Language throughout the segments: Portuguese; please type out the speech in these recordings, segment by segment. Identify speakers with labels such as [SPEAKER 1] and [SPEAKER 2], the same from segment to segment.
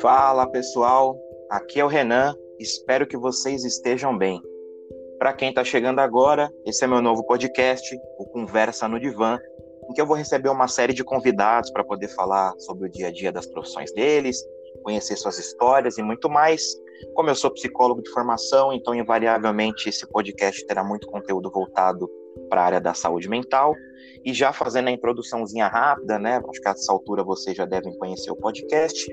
[SPEAKER 1] Fala pessoal, aqui é o Renan, espero que vocês estejam bem. Para quem está chegando agora, esse é meu novo podcast, o Conversa no Divã, em que eu vou receber uma série de convidados para poder falar sobre o dia a dia das profissões deles, conhecer suas histórias e muito mais. Como eu sou psicólogo de formação, então invariavelmente esse podcast terá muito conteúdo voltado para a área da saúde mental. E já fazendo a introduçãozinha rápida, né? Acho que a essa altura vocês já devem conhecer o podcast.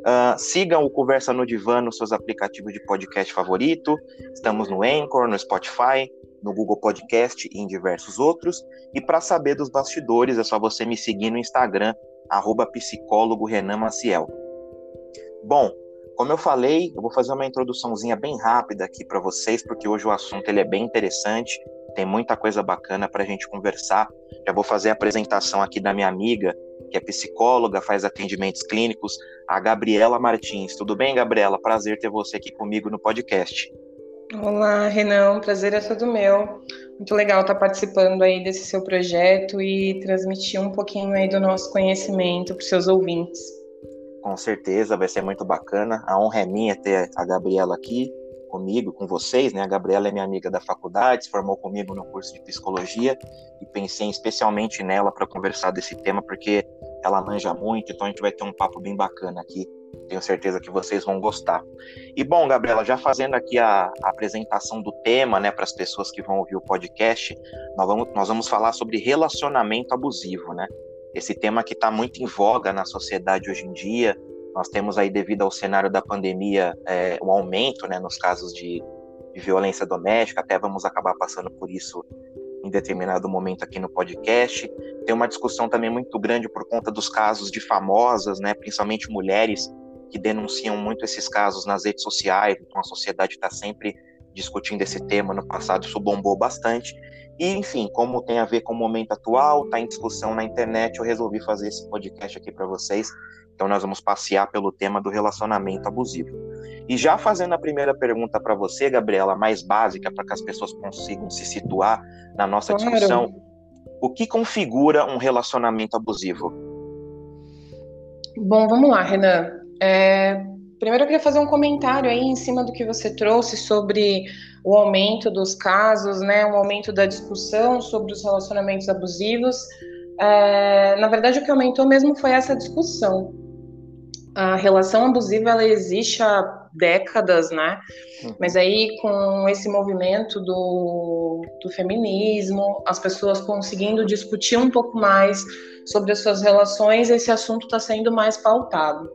[SPEAKER 1] Uh, sigam o Conversa no Divã nos seus aplicativos de podcast favorito. Estamos no Anchor, no Spotify, no Google Podcast e em diversos outros. E para saber dos bastidores, é só você me seguir no Instagram, arroba psicólogo Renan Maciel. Bom, como eu falei, eu vou fazer uma introduçãozinha bem rápida aqui para vocês, porque hoje o assunto ele é bem interessante, tem muita coisa bacana para a gente conversar. Já vou fazer a apresentação aqui da minha amiga, que é psicóloga, faz atendimentos clínicos, a Gabriela Martins. Tudo bem, Gabriela? Prazer ter você aqui comigo no podcast.
[SPEAKER 2] Olá, Renan, prazer é todo meu. Muito legal estar participando aí desse seu projeto e transmitir um pouquinho aí do nosso conhecimento para os seus ouvintes.
[SPEAKER 1] Com certeza, vai ser muito bacana. A honra é minha ter a Gabriela aqui comigo, com vocês, né? A Gabriela é minha amiga da faculdade, se formou comigo no curso de psicologia e pensei especialmente nela para conversar desse tema porque ela manja muito, então a gente vai ter um papo bem bacana aqui. Tenho certeza que vocês vão gostar. E bom, Gabriela, já fazendo aqui a, a apresentação do tema, né, para as pessoas que vão ouvir o podcast, nós vamos, nós vamos falar sobre relacionamento abusivo, né? Esse tema que está muito em voga na sociedade hoje em dia, nós temos aí, devido ao cenário da pandemia, é, um aumento né, nos casos de, de violência doméstica, até vamos acabar passando por isso em determinado momento aqui no podcast. Tem uma discussão também muito grande por conta dos casos de famosas, né, principalmente mulheres, que denunciam muito esses casos nas redes sociais, então a sociedade está sempre discutindo esse tema. No passado isso bombou bastante. E, enfim, como tem a ver com o momento atual, está em discussão na internet, eu resolvi fazer esse podcast aqui para vocês então, nós vamos passear pelo tema do relacionamento abusivo. E já fazendo a primeira pergunta para você, Gabriela, mais básica, para que as pessoas consigam se situar na nossa claro. discussão, o que configura um relacionamento abusivo?
[SPEAKER 2] Bom, vamos lá, Renan. É, primeiro eu queria fazer um comentário aí em cima do que você trouxe sobre o aumento dos casos, né, o aumento da discussão sobre os relacionamentos abusivos. É, na verdade, o que aumentou mesmo foi essa discussão a relação abusiva ela existe há décadas, né? Uhum. Mas aí com esse movimento do, do feminismo, as pessoas conseguindo discutir um pouco mais sobre as suas relações, esse assunto está sendo mais pautado.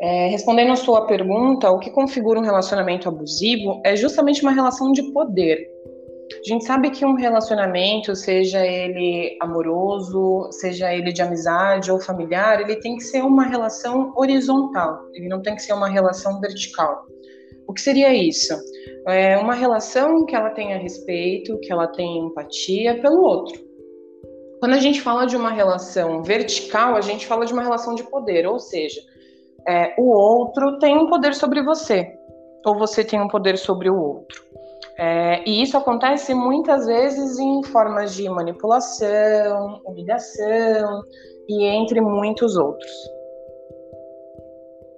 [SPEAKER 2] É, respondendo a sua pergunta, o que configura um relacionamento abusivo é justamente uma relação de poder. A gente sabe que um relacionamento, seja ele amoroso, seja ele de amizade ou familiar, ele tem que ser uma relação horizontal, ele não tem que ser uma relação vertical. O que seria isso? É uma relação que ela tenha respeito, que ela tenha empatia pelo outro. Quando a gente fala de uma relação vertical, a gente fala de uma relação de poder, ou seja, é, o outro tem um poder sobre você, ou você tem um poder sobre o outro. É, e isso acontece muitas vezes em formas de manipulação, humilhação e entre muitos outros.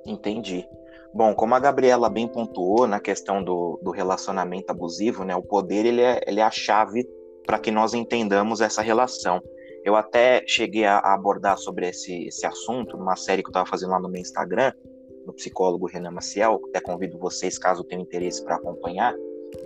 [SPEAKER 1] Entendi. Bom, como a Gabriela bem pontuou na questão do, do relacionamento abusivo, né, o poder ele é, ele é a chave para que nós entendamos essa relação. Eu até cheguei a abordar sobre esse, esse assunto numa série que eu estava fazendo lá no meu Instagram, no psicólogo Renan Maciel, até convido vocês, caso tenham interesse, para acompanhar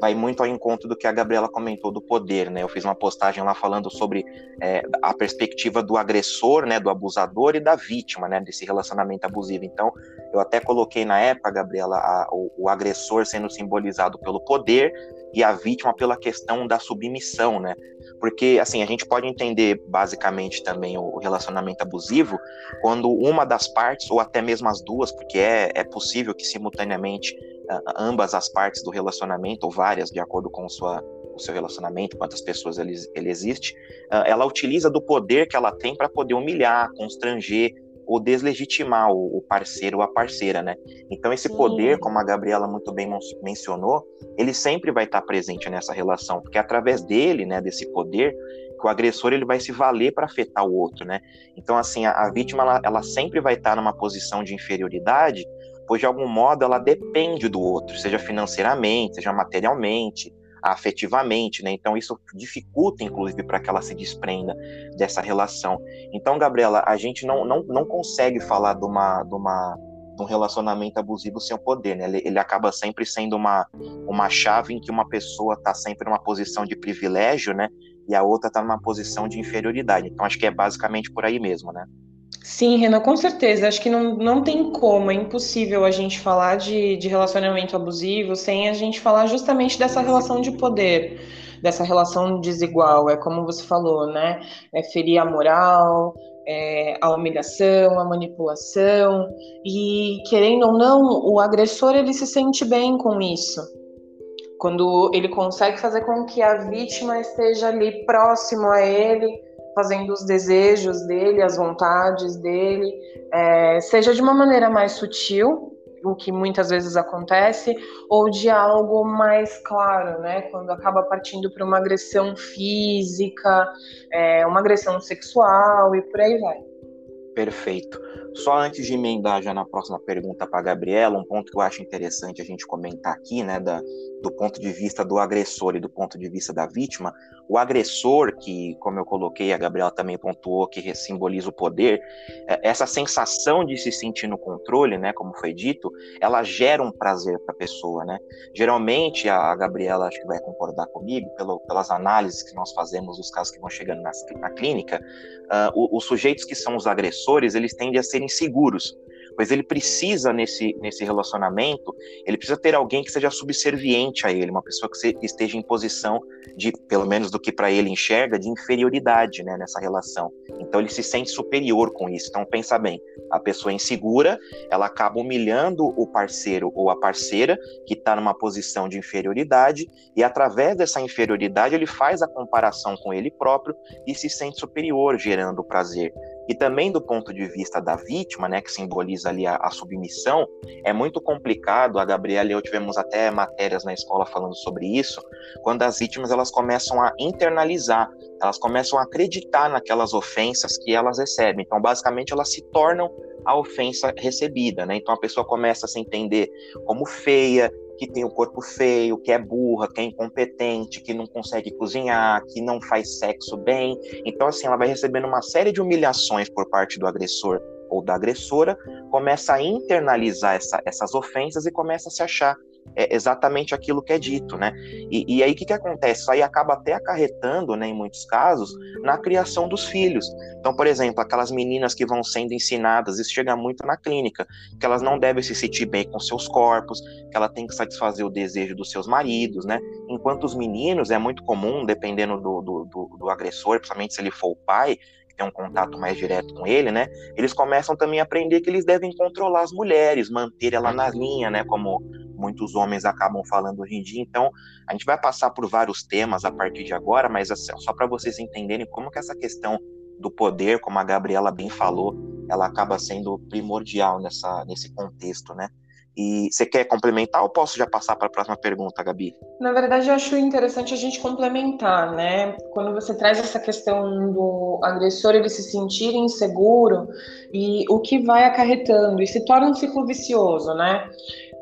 [SPEAKER 1] vai muito ao encontro do que a Gabriela comentou do poder, né? Eu fiz uma postagem lá falando sobre é, a perspectiva do agressor, né, do abusador e da vítima, né, desse relacionamento abusivo. Então, eu até coloquei na época, Gabriela, a, o, o, agressor sendo simbolizado pelo poder e a vítima pela questão da submissão, né? Porque, assim, a gente pode entender basicamente também o relacionamento abusivo quando uma das partes, ou até mesmo as duas, porque é, é possível que simultaneamente ambas as partes do relacionamento, ou várias, de acordo com sua, o seu relacionamento, quantas pessoas ele, ele existe, ela utiliza do poder que ela tem para poder humilhar, constranger ou deslegitimar o, parceiro ou a parceira, né? Então esse Sim. poder, como a Gabriela muito bem mencionou, ele sempre vai estar presente nessa relação, porque é através dele, né, desse poder, que o agressor ele vai se valer para afetar o outro, né? Então assim, a, a vítima ela, ela sempre vai estar numa posição de inferioridade pois de algum modo ela depende do outro, seja financeiramente, seja materialmente, afetivamente, né? Então isso dificulta, inclusive, para que ela se desprenda dessa relação. Então, Gabriela, a gente não, não, não consegue falar de uma, de uma de um relacionamento abusivo sem o poder, né? Ele, ele, acaba sempre sendo uma, uma chave em que uma pessoa está sempre numa posição de privilégio, né? E a outra está numa posição de inferioridade. Então acho que é basicamente por aí mesmo, né?
[SPEAKER 2] Sim, Renan, com certeza. Acho que não, não tem como, é impossível a gente falar de, de relacionamento abusivo sem a gente falar justamente dessa relação de poder, dessa relação desigual. É como você falou, né? É ferir a moral, é, a humilhação, a manipulação. E, querendo ou não, o agressor ele se sente bem com isso. Quando ele consegue fazer com que a vítima esteja ali próximo a ele fazendo os desejos dele, as vontades dele, é, seja de uma maneira mais sutil, o que muitas vezes acontece, ou de algo mais claro, né? Quando acaba partindo para uma agressão física, é, uma agressão sexual e por aí vai.
[SPEAKER 1] Perfeito. Só antes de emendar já na próxima pergunta para a Gabriela, um ponto que eu acho interessante a gente comentar aqui, né, da, do ponto de vista do agressor e do ponto de vista da vítima, o agressor, que, como eu coloquei, a Gabriela também pontuou, que simboliza o poder, é, essa sensação de se sentir no controle, né, como foi dito, ela gera um prazer para a pessoa, né? Geralmente, a Gabriela acho que vai concordar comigo, pelo, pelas análises que nós fazemos dos casos que vão chegando na, na clínica, uh, os sujeitos que são os agressores, eles tendem a ser inseguros pois ele precisa nesse, nesse relacionamento, ele precisa ter alguém que seja subserviente a ele, uma pessoa que esteja em posição de, pelo menos do que para ele enxerga, de inferioridade né, nessa relação. Então ele se sente superior com isso. Então pensa bem, a pessoa é insegura, ela acaba humilhando o parceiro ou a parceira que está numa posição de inferioridade e através dessa inferioridade ele faz a comparação com ele próprio e se sente superior, gerando prazer. E também do ponto de vista da vítima, né, que simboliza ali a, a, submissão, é muito complicado. A Gabriela e eu tivemos até matérias na escola falando sobre isso, quando as vítimas elas começam a internalizar, elas começam a acreditar naquelas ofensas que elas recebem. Então, basicamente, elas se tornam a ofensa recebida, né? Então a pessoa começa a se entender como feia, que tem o corpo feio, que é burra, que é incompetente, que não consegue cozinhar, que não faz sexo bem. Então, assim, ela vai recebendo uma série de humilhações por parte do agressor ou da agressora, começa a internalizar essa, essas ofensas e começa a se achar é exatamente aquilo que é dito, né? E, e aí o que, que acontece? Isso aí acaba até acarretando, né, em muitos casos, na criação dos filhos. Então, por exemplo, aquelas meninas que vão sendo ensinadas, isso chega muito na clínica, que elas não devem se sentir bem com seus corpos, que ela tem que satisfazer o desejo dos seus maridos, né? Enquanto os meninos é muito comum, dependendo do, do, do, do agressor, principalmente se ele for o pai, tem um contato mais direto com ele, né? Eles começam também a aprender que eles devem controlar as mulheres, manter ela na linha, né? Como muitos homens acabam falando hoje em dia. Então, a gente vai passar por vários temas a partir de agora, mas assim, só para vocês entenderem como que essa questão do poder, como a Gabriela bem falou, ela acaba sendo primordial nessa, nesse contexto, né? E você quer complementar ou posso já passar para a próxima pergunta, Gabi?
[SPEAKER 2] Na verdade, eu acho interessante a gente complementar, né? Quando você traz essa questão do agressor ele se sentir inseguro e o que vai acarretando e se torna um ciclo vicioso, né?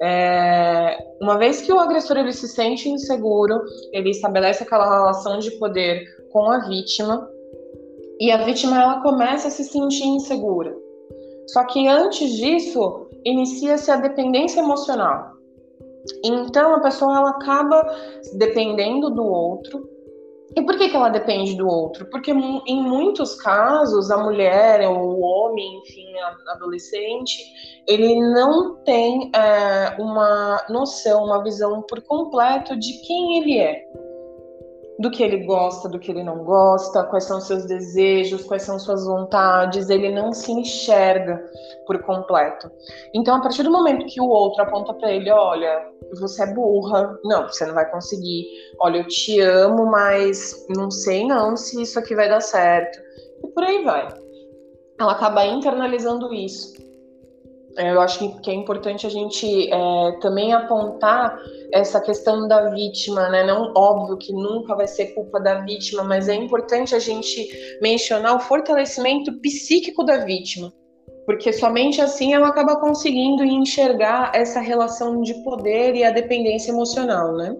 [SPEAKER 2] É, uma vez que o agressor ele se sente inseguro, ele estabelece aquela relação de poder com a vítima e a vítima ela começa a se sentir insegura. Só que antes disso, inicia-se a dependência emocional. Então a pessoa ela acaba dependendo do outro. E por que, que ela depende do outro? Porque em muitos casos a mulher, ou o homem, enfim, adolescente, ele não tem é, uma noção, uma visão por completo de quem ele é do que ele gosta, do que ele não gosta, quais são seus desejos, quais são suas vontades, ele não se enxerga por completo. Então, a partir do momento que o outro aponta para ele, olha, você é burra, não, você não vai conseguir. Olha, eu te amo, mas não sei não se isso aqui vai dar certo. E por aí vai. Ela acaba internalizando isso. Eu acho que é importante a gente é, também apontar essa questão da vítima, né? Não óbvio que nunca vai ser culpa da vítima, mas é importante a gente mencionar o fortalecimento psíquico da vítima. porque somente assim ela acaba conseguindo enxergar essa relação de poder e a dependência emocional, né?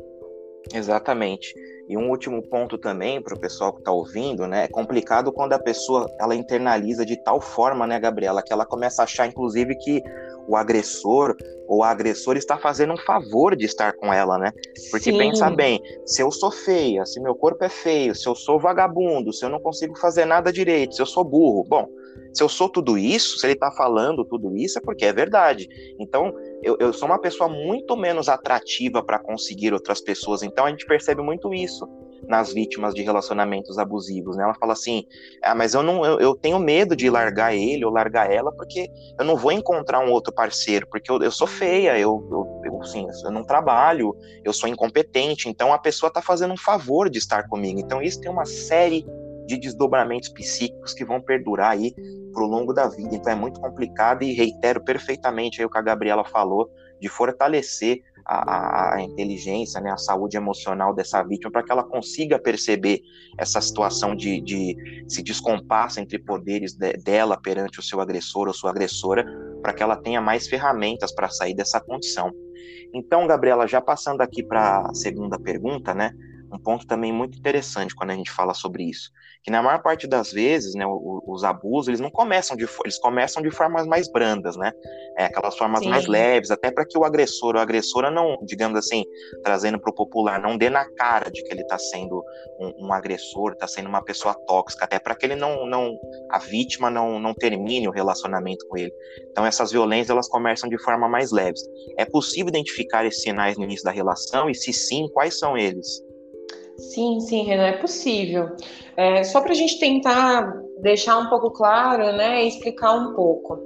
[SPEAKER 1] Exatamente. E um último ponto também para o pessoal que está ouvindo, né? É complicado quando a pessoa ela internaliza de tal forma, né, Gabriela, que ela começa a achar, inclusive, que o agressor ou a agressora está fazendo um favor de estar com ela, né? Porque Sim. pensa bem, se eu sou feia, se meu corpo é feio, se eu sou vagabundo, se eu não consigo fazer nada direito, se eu sou burro, bom, se eu sou tudo isso, se ele está falando tudo isso, é porque é verdade. Então, eu, eu sou uma pessoa muito menos atrativa para conseguir outras pessoas. Então, a gente percebe muito isso nas vítimas de relacionamentos abusivos, né? Ela fala assim: "Ah, mas eu não eu, eu tenho medo de largar ele ou largar ela porque eu não vou encontrar um outro parceiro, porque eu, eu sou feia, eu, eu, eu, assim, eu não trabalho, eu sou incompetente, então a pessoa está fazendo um favor de estar comigo". Então isso tem uma série de desdobramentos psíquicos que vão perdurar aí pro longo da vida. Então é muito complicado e reitero perfeitamente o que a Gabriela falou de fortalecer a, a, inteligência, né, a saúde emocional dessa vítima para que ela consiga perceber essa situação de, de se descompasso entre poderes de, dela perante o seu agressor ou sua agressora, para que ela tenha mais ferramentas para sair dessa condição. Então, Gabriela, já passando aqui para a segunda pergunta, né, um ponto também muito interessante quando a gente fala sobre isso que na maior parte das vezes, né, os, os abusos, eles não começam de eles começam de formas mais brandas, né? É, aquelas formas Sim. mais leves, até para que o agressor ou a agressora não, digamos assim, trazendo para o popular, não dê na cara de que ele está sendo um, um agressor, está sendo uma pessoa tóxica, até para que ele não, não, a vítima não, não termine o relacionamento com ele. Então essas violências elas começam de forma mais leves. É possível identificar esses sinais no início da relação e se sim, quais são eles?
[SPEAKER 2] Sim, sim, Renan, é possível. É, só para a gente tentar deixar um pouco claro, né, explicar um pouco.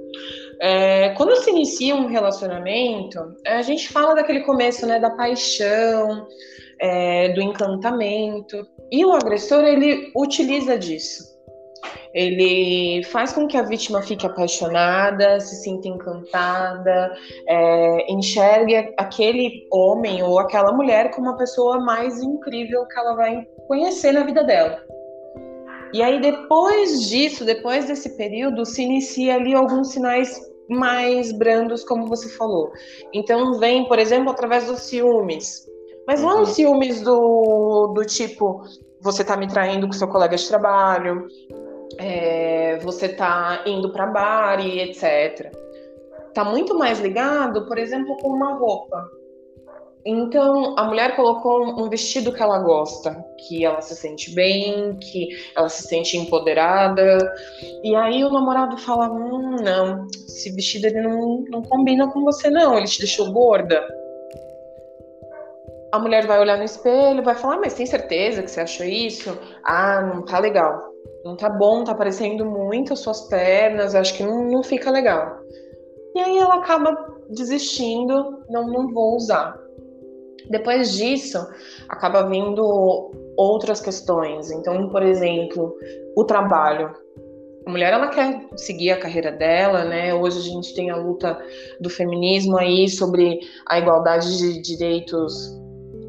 [SPEAKER 2] É, quando se inicia um relacionamento, a gente fala daquele começo, né, da paixão, é, do encantamento, e o agressor ele utiliza disso. Ele faz com que a vítima fique apaixonada, se sinta encantada, é, enxergue aquele homem ou aquela mulher como a pessoa mais incrível que ela vai conhecer na vida dela. E aí, depois disso, depois desse período, se inicia ali alguns sinais mais brandos, como você falou. Então, vem, por exemplo, através dos ciúmes. Mas não uhum. ciúmes do, do tipo, você tá me traindo com seu colega de trabalho, é, você tá indo para bar e etc. Tá muito mais ligado, por exemplo, com uma roupa. Então, a mulher colocou um vestido que ela gosta, que ela se sente bem, que ela se sente empoderada. E aí o namorado fala: hum, não, esse vestido ele não, não combina com você, não, ele te deixou gorda. A mulher vai olhar no espelho, vai falar: mas tem certeza que você achou isso? Ah, não tá legal não tá bom, tá aparecendo muito as suas pernas, acho que não, não fica legal. E aí ela acaba desistindo, não, não vou usar. Depois disso, acaba vindo outras questões. Então, por exemplo, o trabalho. A mulher ela quer seguir a carreira dela, né? Hoje a gente tem a luta do feminismo aí sobre a igualdade de direitos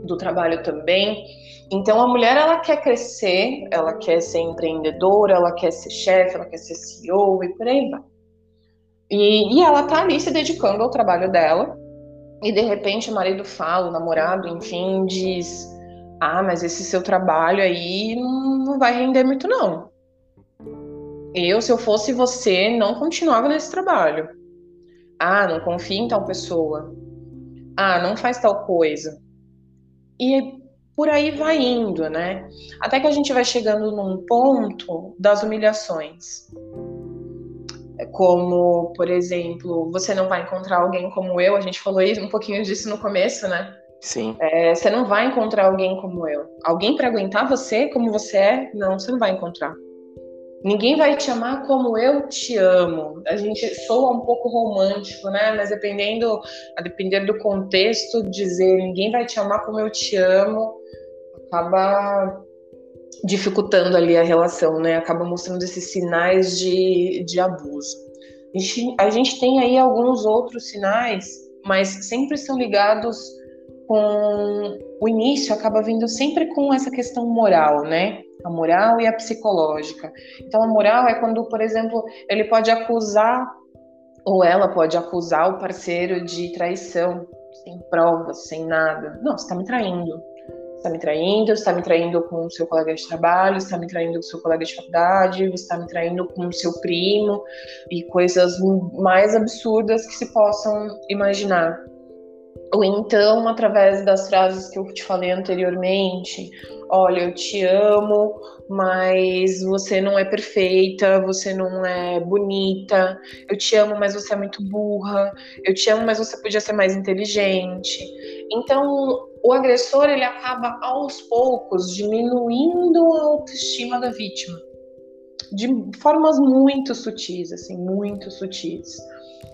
[SPEAKER 2] do trabalho também. Então a mulher ela quer crescer, ela quer ser empreendedora, ela quer ser chefe, ela quer ser CEO e por aí vai. E, e ela tá ali se dedicando ao trabalho dela. E de repente o marido fala, o namorado, enfim, diz: Ah, mas esse seu trabalho aí não, não vai render muito, não. Eu, se eu fosse você, não continuava nesse trabalho. Ah, não confia em tal pessoa. Ah, não faz tal coisa. E por aí vai indo, né? Até que a gente vai chegando num ponto das humilhações. É como, por exemplo, você não vai encontrar alguém como eu, a gente falou um pouquinho disso no começo, né?
[SPEAKER 1] Sim.
[SPEAKER 2] É, você não vai encontrar alguém como eu. Alguém para aguentar você como você é? Não, você não vai encontrar. Ninguém vai te amar como eu te amo. A gente soa um pouco romântico, né? Mas dependendo, a depender do contexto, dizer ninguém vai te amar como eu te amo acaba dificultando ali a relação, né? Acaba mostrando esses sinais de, de abuso. A gente, a gente tem aí alguns outros sinais, mas sempre são ligados com o início, acaba vindo sempre com essa questão moral, né? A moral e a psicológica. Então, a moral é quando, por exemplo, ele pode acusar Ou ela pode acusar o parceiro de traição, sem provas, sem nada. Não, você está me traindo. Você está me traindo, você está me traindo com o seu colega de trabalho, você está me traindo com o seu colega de faculdade, você está me traindo com o seu primo e coisas mais absurdas que se possam imaginar. Ou então, através das frases que eu te falei anteriormente, olha, eu te amo, mas você não é perfeita, você não é bonita, eu te amo, mas você é muito burra, eu te amo, mas você podia ser mais inteligente. Então, o agressor ele acaba aos poucos diminuindo a autoestima da vítima de formas muito sutis, assim, muito sutis.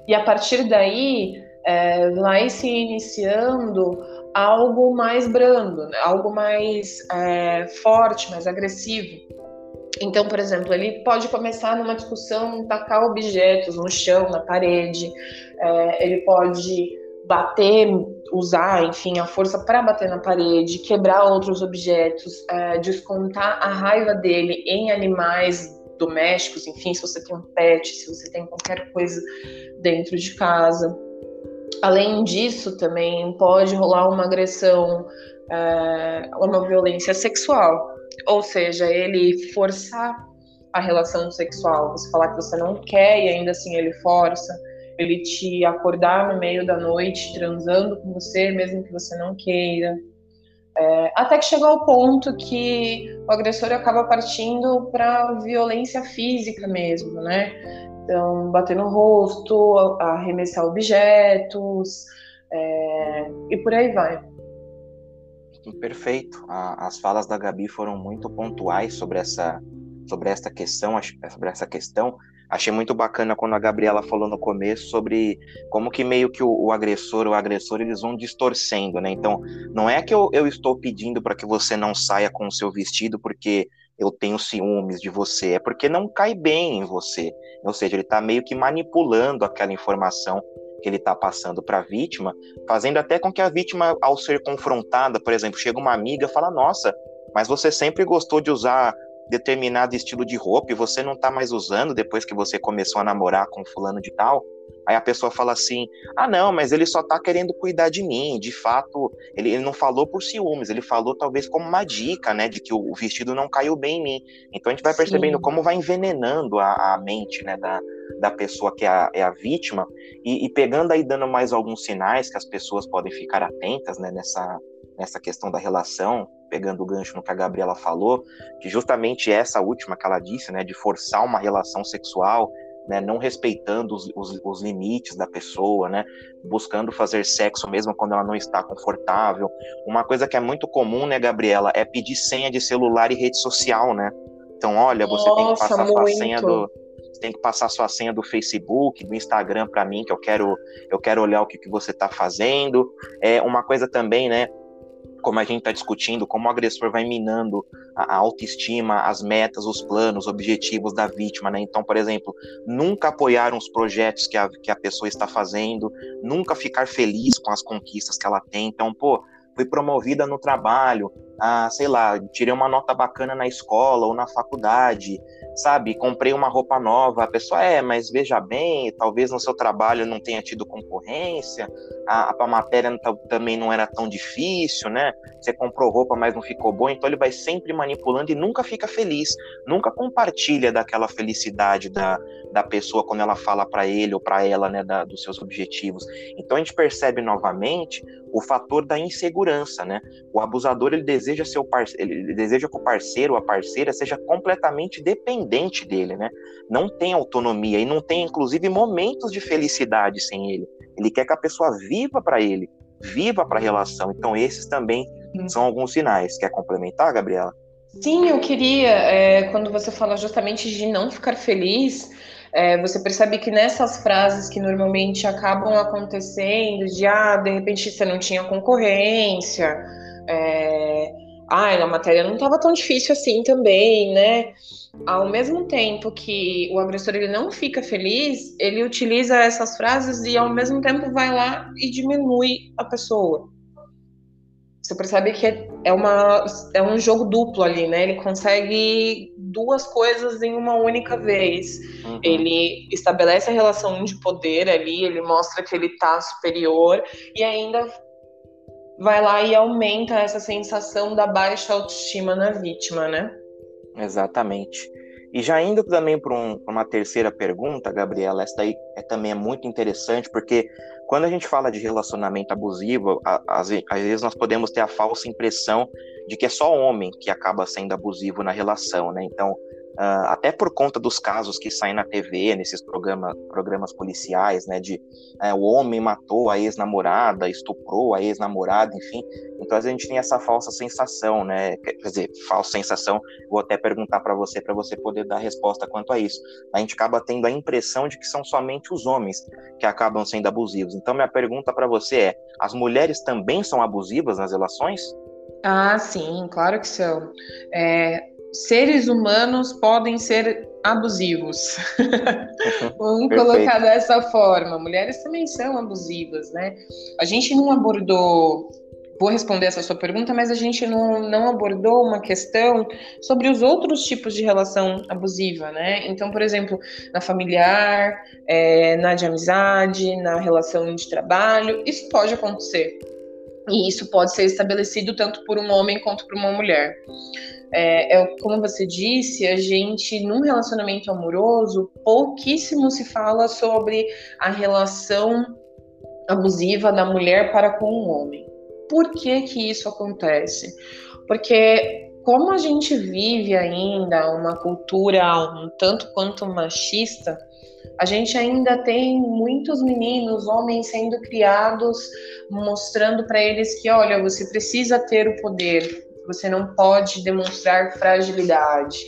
[SPEAKER 2] E a partir daí, é, vai se iniciando algo mais brando, né? algo mais é, forte, mais agressivo. Então, por exemplo, ele pode começar numa discussão, tacar objetos no chão, na parede, é, ele pode bater, usar, enfim, a força para bater na parede, quebrar outros objetos, é, descontar a raiva dele em animais domésticos, enfim, se você tem um pet, se você tem qualquer coisa dentro de casa. Além disso, também pode rolar uma agressão, é, uma violência sexual, ou seja, ele forçar a relação sexual, você falar que você não quer e ainda assim ele força, ele te acordar no meio da noite transando com você, mesmo que você não queira. É, até que chega ao ponto que o agressor acaba partindo para violência física mesmo, né? Então, bater no rosto, arremessar objetos, é, e por aí vai.
[SPEAKER 1] Perfeito. as falas da Gabi foram muito pontuais sobre essa, sobre esta questão, sobre essa questão. Achei muito bacana quando a Gabriela falou no começo sobre como que meio que o, o agressor o agressor eles vão distorcendo, né? Então, não é que eu, eu estou pedindo para que você não saia com o seu vestido porque eu tenho ciúmes de você, é porque não cai bem em você. Ou seja, ele está meio que manipulando aquela informação que ele está passando para a vítima, fazendo até com que a vítima, ao ser confrontada, por exemplo, chega uma amiga e fala: Nossa, mas você sempre gostou de usar determinado estilo de roupa e você não está mais usando depois que você começou a namorar com fulano de tal. Aí a pessoa fala assim: ah, não, mas ele só tá querendo cuidar de mim. De fato, ele, ele não falou por ciúmes, ele falou talvez como uma dica, né, de que o vestido não caiu bem em mim. Então a gente vai percebendo Sim. como vai envenenando a, a, mente, né, da, da pessoa que é a, é a vítima e, e, pegando aí, dando mais alguns sinais que as pessoas podem ficar atentas, né, nessa, nessa questão da relação, pegando o gancho no que a Gabriela falou, que justamente essa última que ela disse, né, de forçar uma relação sexual né, não respeitando os, os, os, limites da pessoa, né, buscando fazer sexo mesmo quando ela não está confortável. Uma coisa que é muito comum, né, Gabriela, é pedir senha de celular e rede social, né? Então, olha, você Nossa, tem que passar muito. sua senha do tem que passar sua senha do Facebook, do Instagram para mim, que eu quero eu quero olhar o que, que você está fazendo. É uma coisa também, né? Como a gente está discutindo, como o agressor vai minando a autoestima, as metas, os planos, os objetivos da vítima, né? Então, por exemplo, nunca apoiar os projetos que a, que a pessoa está fazendo, nunca ficar feliz com as conquistas que ela tem. Então, pô, fui promovida no trabalho, ah, sei lá, tirei uma nota bacana na escola ou na faculdade, sabe? Comprei uma roupa nova. A pessoa é, mas veja bem, talvez no seu trabalho não tenha tido concorrência, a, a matéria também não era tão difícil, né? Você comprou roupa, mas não ficou boa, então ele vai sempre manipulando e nunca fica feliz, nunca compartilha daquela felicidade da, da pessoa quando ela fala para ele ou para ela, né, da, dos seus objetivos. Então a gente percebe novamente o fator da insegurança, né? O abusador ele deseja seu parceiro, ele deseja que o parceiro ou a parceira seja completamente dependente dele, né? Não tem autonomia e não tem inclusive momentos de felicidade sem ele. Ele quer que a pessoa viva para ele, viva para a relação. Então esses também são alguns sinais. Quer complementar, Gabriela?
[SPEAKER 2] Sim, eu queria, é, quando você fala justamente de não ficar feliz, é, você percebe que nessas frases que normalmente acabam acontecendo, de ah, de repente você não tinha concorrência, é, ah, a matéria não estava tão difícil assim também, né? Ao mesmo tempo que o agressor ele não fica feliz, ele utiliza essas frases e ao mesmo tempo vai lá e diminui a pessoa. você percebe que é, uma, é um jogo duplo ali, né? Ele consegue duas coisas em uma única vez. Uhum. Ele estabelece a relação de poder ali, ele mostra que ele tá superior e ainda vai lá e aumenta essa sensação da baixa autoestima na vítima, né?
[SPEAKER 1] Exatamente. E já indo também para um, uma terceira pergunta, Gabriela, essa daí é, também é muito interessante, porque quando a gente fala de relacionamento abusivo, às vezes nós podemos ter a falsa impressão de que é só homem que acaba sendo abusivo na relação, né? Então, Uh, até por conta dos casos que saem na TV, nesses programa, programas policiais, né, de uh, o homem matou a ex-namorada, estuprou a ex-namorada, enfim. Então a gente tem essa falsa sensação, né, quer dizer, falsa sensação, vou até perguntar para você, para você poder dar resposta quanto a isso. A gente acaba tendo a impressão de que são somente os homens que acabam sendo abusivos. Então minha pergunta para você é, as mulheres também são abusivas nas relações?
[SPEAKER 2] Ah, sim, claro que são. É, seres humanos podem ser abusivos. Vamos colocar dessa forma. Mulheres também são abusivas, né? A gente não abordou. Vou responder essa sua pergunta, mas a gente não, não abordou uma questão sobre os outros tipos de relação abusiva, né? Então, por exemplo, na familiar, é, na de amizade, na relação de trabalho, isso pode acontecer. E isso pode ser estabelecido tanto por um homem quanto por uma mulher. É, é, como você disse, a gente, num relacionamento amoroso, pouquíssimo se fala sobre a relação abusiva da mulher para com o homem. Por que que isso acontece? Porque como a gente vive ainda uma cultura um tanto quanto machista, a gente ainda tem muitos meninos, homens sendo criados, mostrando para eles que, olha, você precisa ter o poder, você não pode demonstrar fragilidade.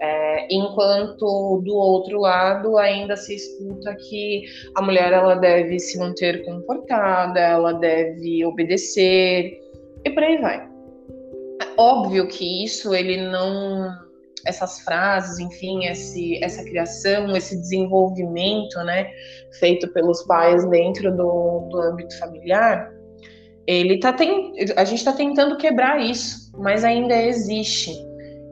[SPEAKER 2] É, enquanto do outro lado ainda se escuta que a mulher ela deve se manter comportada, ela deve obedecer e por aí vai. É óbvio que isso ele não essas frases, enfim, esse, essa criação, esse desenvolvimento, né, feito pelos pais dentro do, do âmbito familiar, ele tá tem, a gente está tentando quebrar isso, mas ainda existe.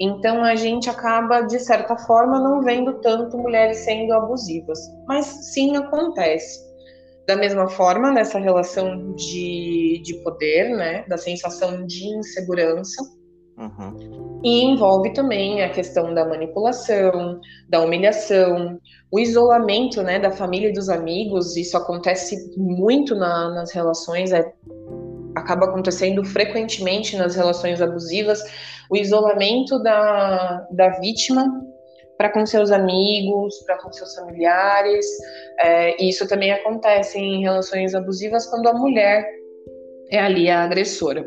[SPEAKER 2] Então a gente acaba, de certa forma, não vendo tanto mulheres sendo abusivas. Mas sim acontece. Da mesma forma, nessa relação de, de poder, né, da sensação de insegurança, Uhum. E envolve também a questão da manipulação, da humilhação, o isolamento né, da família e dos amigos. Isso acontece muito na, nas relações, é, acaba acontecendo frequentemente nas relações abusivas. O isolamento da, da vítima para com seus amigos, para com seus familiares. É, isso também acontece em relações abusivas quando a mulher é ali a agressora.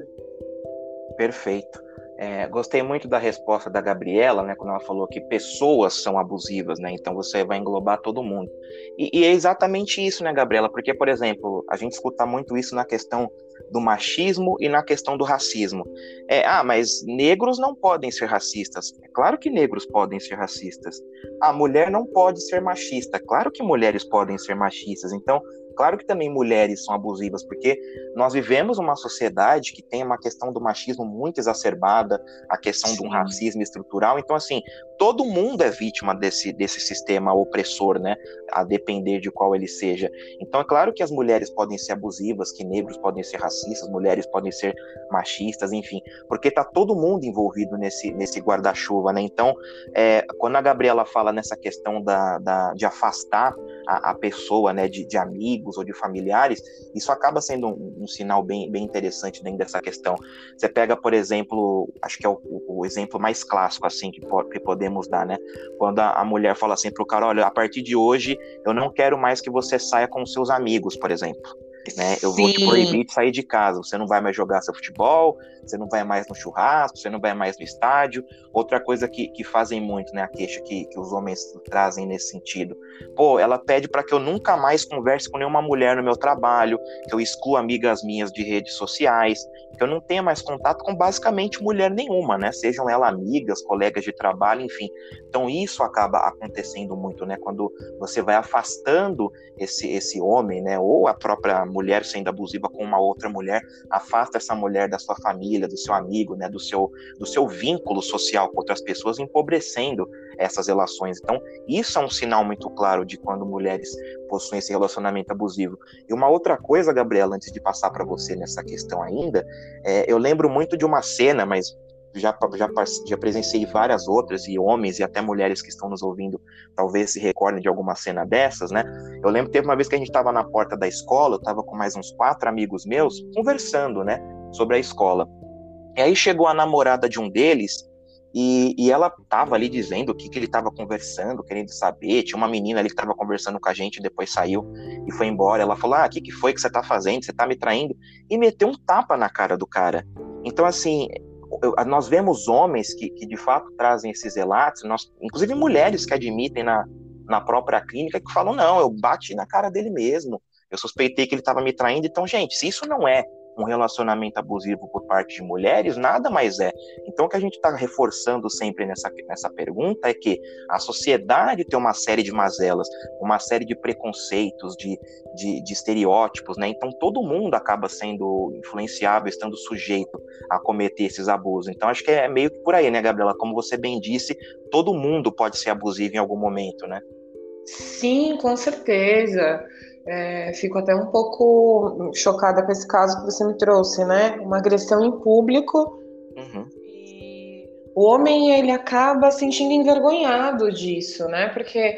[SPEAKER 1] Perfeito. É, gostei muito da resposta da Gabriela, né, quando ela falou que pessoas são abusivas, né, então você vai englobar todo mundo. E, e, é exatamente isso, né, Gabriela, porque, por exemplo, a gente escuta muito isso na questão do machismo e na questão do racismo. É, ah, mas negros não podem ser racistas. É claro que negros podem ser racistas. A mulher não pode ser machista. Claro que mulheres podem ser machistas. Então, Claro que também mulheres são abusivas, porque nós vivemos uma sociedade que tem uma questão do machismo muito exacerbada, a questão Sim. do racismo estrutural. Então, assim, todo mundo é vítima desse, desse sistema opressor, né? A depender de qual ele seja. Então, é claro que as mulheres podem ser abusivas, que negros podem ser racistas, mulheres podem ser machistas, enfim, porque tá todo mundo envolvido nesse, nesse guarda-chuva, né? Então, é, quando a Gabriela fala nessa questão da, da de afastar a, a pessoa, né, de, de amigos, ou de familiares, isso acaba sendo um, um sinal bem, bem interessante dentro dessa questão. Você pega, por exemplo, acho que é o, o exemplo mais clássico assim que, que podemos dar, né? Quando a, a mulher fala assim pro cara, olha, a partir de hoje eu não quero mais que você saia com seus amigos, por exemplo. Né? Eu Sim. vou te proibir de sair de casa. Você não vai mais jogar seu futebol, você não vai mais no churrasco, você não vai mais no estádio. Outra coisa que, que fazem muito, né? A queixa que, que os homens trazem nesse sentido. Pô, ela pede para que eu nunca mais converse com nenhuma mulher no meu trabalho, que eu exclua amigas minhas de redes sociais, que eu não tenha mais contato com basicamente mulher nenhuma, né? Sejam elas amigas, colegas de trabalho, enfim. Então isso acaba acontecendo muito, né? Quando você vai afastando esse, esse homem, né? Ou a própria mulher sendo abusiva com uma outra mulher, afasta essa mulher da sua família, do seu amigo, né, do seu, do seu vínculo social com outras pessoas, empobrecendo essas relações. Então, isso é um sinal muito claro de quando mulheres possuem esse relacionamento abusivo. E uma outra coisa, Gabriela, antes de passar para você nessa questão ainda, é, eu lembro muito de uma cena, mas já, já, já presenciei várias outras, e homens e até mulheres que estão nos ouvindo talvez se recordem de alguma cena dessas, né? Eu lembro que teve uma vez que a gente estava na porta da escola, eu estava com mais uns quatro amigos meus, conversando, né, sobre a escola. E aí chegou a namorada de um deles, e, e ela estava ali dizendo o que, que ele estava conversando, querendo saber. Tinha uma menina ali que estava conversando com a gente, depois saiu e foi embora. Ela falou: Ah, o que, que foi que você está fazendo? Você está me traindo? E meteu um tapa na cara do cara. Então, assim, nós vemos homens que, que de fato trazem esses relatos, nós, inclusive mulheres que admitem na, na própria clínica que falam: não, eu bati na cara dele mesmo, eu suspeitei que ele estava me traindo. Então, gente, se isso não é um relacionamento abusivo por parte de mulheres, nada mais é. Então, o que a gente está reforçando sempre nessa, nessa pergunta é que a sociedade tem uma série de mazelas, uma série de preconceitos, de, de, de estereótipos, né? Então, todo mundo acaba sendo influenciável, estando sujeito a cometer esses abusos. Então, acho que é meio que por aí, né, Gabriela? Como você bem disse, todo mundo pode ser abusivo em algum momento, né?
[SPEAKER 2] Sim, com certeza. É, fico até um pouco chocada com esse caso que você me trouxe, né? Uma agressão em público. Uhum. E o homem ele acaba sentindo envergonhado disso, né? Porque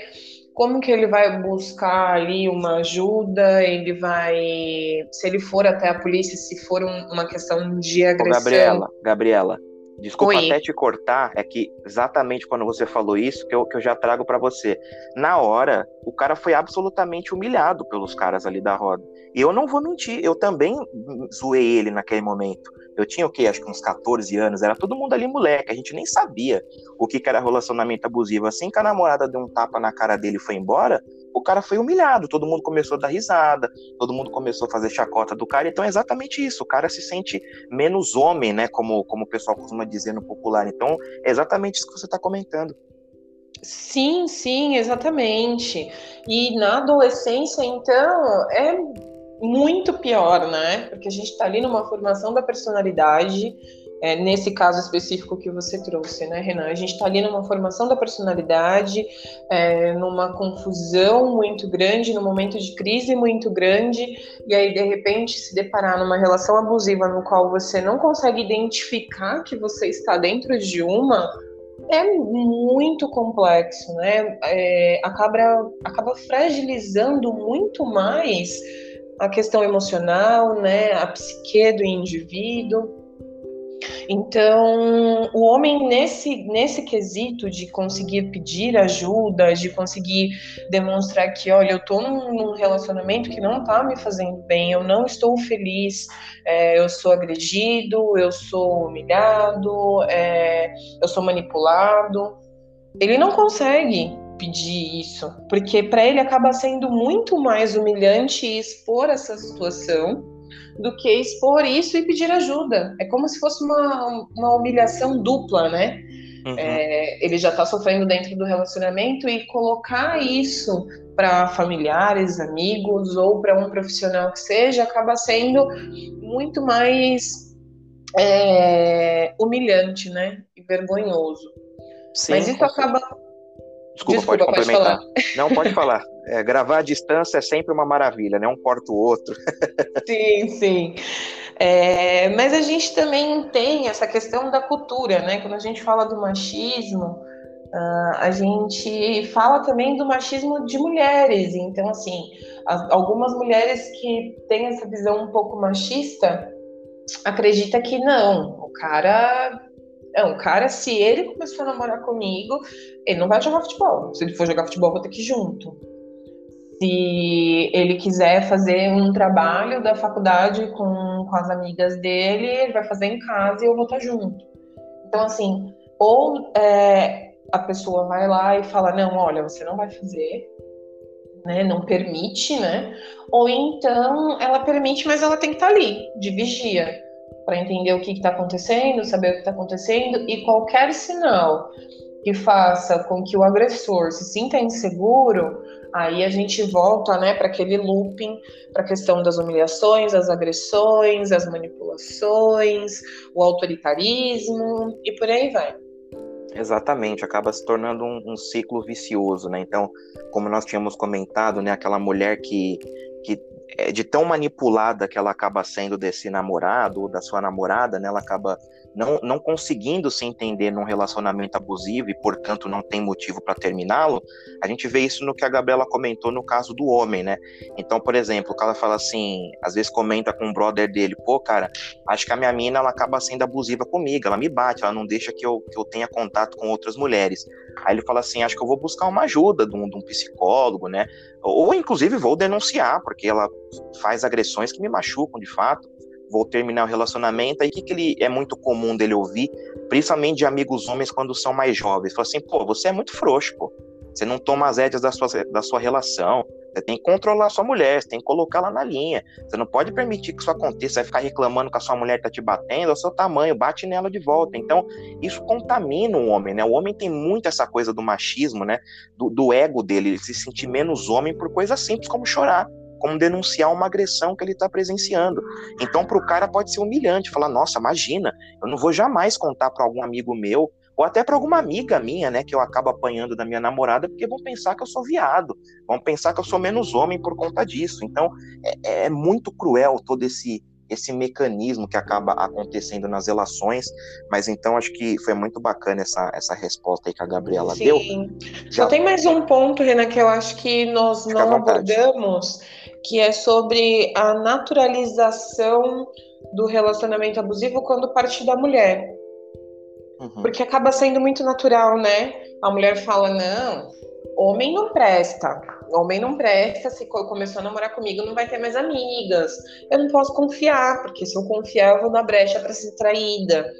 [SPEAKER 2] como que ele vai buscar ali uma ajuda? Ele vai, se ele for até a polícia, se for um, uma questão de agressão. Ô,
[SPEAKER 1] Gabriela, Gabriela, Desculpa Oi. até te cortar, é que exatamente quando você falou isso, que eu, que eu já trago para você. Na hora, o cara foi absolutamente humilhado pelos caras ali da roda. E eu não vou mentir, eu também zoei ele naquele momento. Eu tinha o quê? Acho que uns 14 anos, era todo mundo ali moleque, a gente nem sabia o que, que era relacionamento abusivo. Assim que a namorada deu um tapa na cara dele e foi embora, o cara foi humilhado, todo mundo começou a dar risada, todo mundo começou a fazer chacota do cara, então é exatamente isso, o cara se sente menos homem, né, como, como o pessoal costuma dizer no popular, então é exatamente isso que você está comentando.
[SPEAKER 2] Sim, sim, exatamente. E na adolescência, então, é muito pior, né? Porque a gente está ali numa formação da personalidade, é, nesse caso específico que você trouxe, né, Renan? A gente está ali numa formação da personalidade, é, numa confusão muito grande, num momento de crise muito grande, e aí de repente se deparar numa relação abusiva no qual você não consegue identificar que você está dentro de uma, é muito complexo, né? É, acaba, acaba fragilizando muito mais a questão emocional, né? A psique do indivíduo. Então, o homem nesse nesse quesito de conseguir pedir ajuda, de conseguir demonstrar que, olha, eu estou num, relacionamento que não está me fazendo bem, eu não estou feliz, é, eu sou agredido, eu sou humilhado, é, eu sou manipulado. Ele não consegue pedir isso, porque para ele acaba sendo muito mais humilhante expor essa situação do que expor isso e pedir ajuda. É como se fosse uma, uma humilhação dupla, né? Uhum. É, ele já está sofrendo dentro do relacionamento e colocar isso para familiares, amigos ou para um profissional que seja acaba sendo muito mais é, humilhante, né? E vergonhoso. Sim, Mas isso acaba
[SPEAKER 1] Desculpa, Desculpa pode complementar. Pode Não, pode falar. É, gravar à distância é sempre uma maravilha, né? Um corta o outro.
[SPEAKER 2] sim, sim. É, mas a gente também tem essa questão da cultura, né? Quando a gente fala do machismo, uh, a gente fala também do machismo de mulheres. Então, assim, as, algumas mulheres que têm essa visão um pouco machista acredita que não, o cara não, o cara, se ele começou a namorar comigo, ele não vai jogar futebol. Se ele for jogar futebol, vou ter que ir junto. Se ele quiser fazer um trabalho da faculdade com, com as amigas dele, ele vai fazer em casa e eu vou estar junto. Então, assim, ou é, a pessoa vai lá e fala: não, olha, você não vai fazer, né? Não permite, né? Ou então ela permite, mas ela tem que estar ali, de vigia para entender o que está acontecendo, saber o que está acontecendo e qualquer sinal que faça com que o agressor se sinta inseguro, aí a gente volta né, para aquele looping, para a questão das humilhações, as agressões, as manipulações, o autoritarismo e por aí vai.
[SPEAKER 1] Exatamente, acaba se tornando um, um, ciclo vicioso, né? Então, como nós tínhamos comentado, né, aquela mulher que, que de tão manipulada que ela acaba sendo desse namorado ou da sua namorada, né? Ela acaba não, não conseguindo se entender num relacionamento abusivo e, portanto, não tem motivo para terminá-lo, a gente vê isso no que a Gabriela comentou no caso do homem, né? Então, por exemplo, o cara fala assim, às vezes comenta com o brother dele, pô, cara, acho que a minha mina ela acaba sendo abusiva comigo, ela me bate, ela não deixa que eu, que eu tenha contato com outras mulheres. Aí ele fala assim, acho que eu vou buscar uma ajuda de um, de um psicólogo, né? Ou, inclusive, vou denunciar, porque ela faz agressões que me machucam de fato vou terminar o relacionamento. Aí o que, que ele é muito comum dele ouvir, principalmente de amigos homens quando são mais jovens? Fala assim, pô, você é muito frouxo, pô. Você não toma as rédeas da sua, da sua relação. Você tem que controlar a sua mulher, você tem que colocar ela na linha. Você não pode permitir que isso aconteça. Você vai ficar reclamando que a sua mulher tá te batendo, é o seu tamanho, bate nela de volta. Então, isso contamina o homem, né? O homem tem muito essa coisa do machismo, né? Do, do ego dele, ele se sentir menos homem por coisas simples como chorar como denunciar uma agressão que ele está presenciando. Então, para o cara pode ser humilhante, falar: nossa, imagina, eu não vou jamais contar para algum amigo meu ou até para alguma amiga minha, né, que eu acabo apanhando da minha namorada, porque vão pensar que eu sou viado, vão pensar que eu sou menos homem por conta disso. Então, é, é muito cruel todo esse esse mecanismo que acaba acontecendo nas relações, mas então acho que foi muito bacana essa, essa resposta aí que a Gabriela
[SPEAKER 2] Sim.
[SPEAKER 1] deu.
[SPEAKER 2] Só Já... tem mais um ponto, Renan, que eu acho que nós Fica não abordamos, que é sobre a naturalização do relacionamento abusivo quando parte da mulher. Uhum. Porque acaba sendo muito natural, né? A mulher fala: não, homem não presta. Homem não presta, se começou a namorar comigo, não vai ter mais amigas. Eu não posso confiar, porque se eu confiar, eu vou dar brecha para ser traída.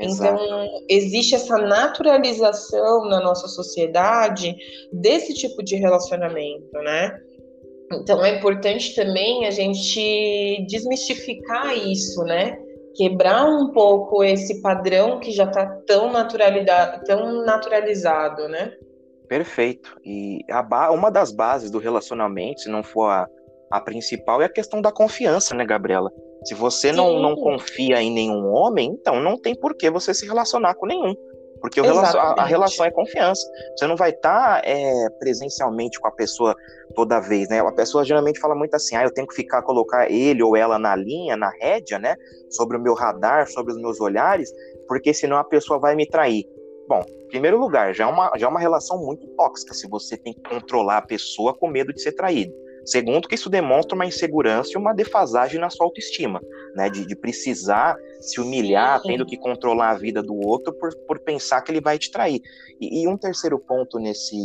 [SPEAKER 2] Exato. Então, existe essa naturalização na nossa sociedade desse tipo de relacionamento, né? Então é importante também a gente desmistificar isso, né? Quebrar um pouco esse padrão que já está tão, tão naturalizado, né?
[SPEAKER 1] Perfeito. E uma das bases do relacionamento, se não for a, a principal, é a questão da confiança, né, Gabriela? Se você não, não confia em nenhum homem, então não tem por que você se relacionar com nenhum. Porque a, a, relação é confiança. Você não vai estar tá, é, presencialmente com a pessoa toda vez, né? A pessoa geralmente fala muito assim, ah, eu tenho que ficar, colocar ele ou ela na linha, na rédea, né? Sobre o meu radar, sobre os meus olhares, porque senão a pessoa vai me trair. Bom, em primeiro lugar, já é uma, já é uma relação muito tóxica se você tem que controlar a pessoa com medo de ser traído. Segundo, que isso demonstra uma insegurança e uma defasagem na sua autoestima, né? De, de precisar se humilhar, Sim. tendo que controlar a vida do outro por, por pensar que ele vai te trair. E, e um terceiro ponto nesse,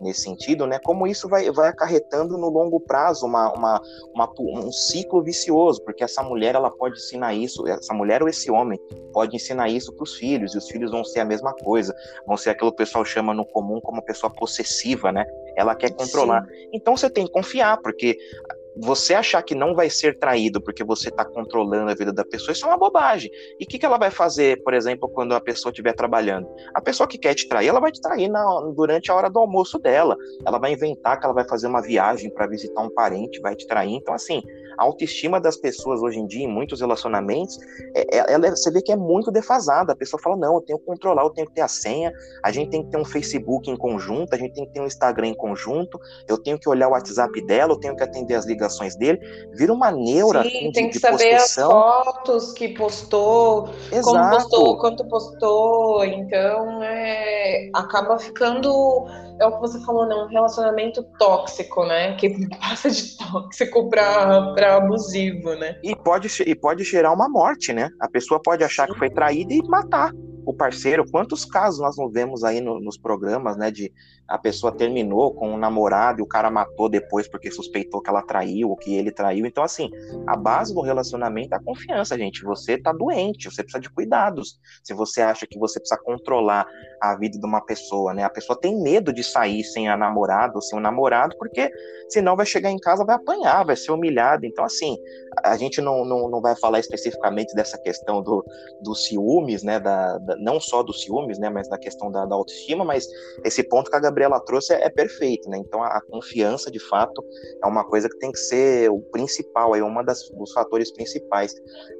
[SPEAKER 1] nesse sentido, né? Como isso vai, vai acarretando no longo prazo uma, uma, uma, um ciclo vicioso, porque essa mulher ela pode ensinar isso, essa mulher ou esse homem pode ensinar isso para os filhos e os filhos vão ser a mesma coisa, vão ser aquilo que o pessoal chama no comum como pessoa possessiva, né? Ela quer controlar. Sim. Então você tem que confiar, porque você achar que não vai ser traído porque você está controlando a vida da pessoa, isso é uma bobagem. E o que, que ela vai fazer, por exemplo, quando a pessoa estiver trabalhando? A pessoa que quer te trair, ela vai te trair na, durante a hora do almoço dela. Ela vai inventar que ela vai fazer uma viagem para visitar um parente, vai te trair. Então, assim, a autoestima das pessoas hoje em dia, em muitos relacionamentos, é, é, ela, você vê que é muito defasada. A pessoa fala: não, eu tenho que controlar, eu tenho que ter a senha, a gente tem que ter um Facebook em conjunto, a gente tem que ter um Instagram em conjunto, eu tenho que olhar o WhatsApp dela, eu tenho que atender as ligações dele. Vira uma neura.
[SPEAKER 2] Sim, assim, tem de, que saber as fotos que postou, Exato. como postou, quanto postou. Então, é, acaba ficando é o que você falou, né? Um relacionamento tóxico, né? Que passa de tóxico para abusivo, né?
[SPEAKER 1] E pode, e pode gerar uma morte, né? A pessoa pode achar Sim. que foi traída e matar o parceiro. Quantos casos nós não vemos aí no, nos programas, né? De a pessoa terminou com um namorado e o cara matou depois porque suspeitou que ela traiu ou que ele traiu. Então, assim, a base do relacionamento é a confiança, gente. Você tá doente, você precisa de cuidados. Se você acha que você precisa controlar a vida de uma pessoa, né? A pessoa tem medo de sair sem a namorada ou sem o namorado, porque senão vai chegar em casa, vai apanhar, vai ser humilhado. Então, assim, a gente não, não, não vai falar especificamente dessa questão do, do ciúmes, né? Da, da, não só do ciúmes, né? Mas da questão da, da autoestima, mas esse ponto que a Gabriela trouxe é, é perfeito, né? Então a, a, confiança, de fato, é uma coisa que tem que ser o principal, é uma das, dos fatores principais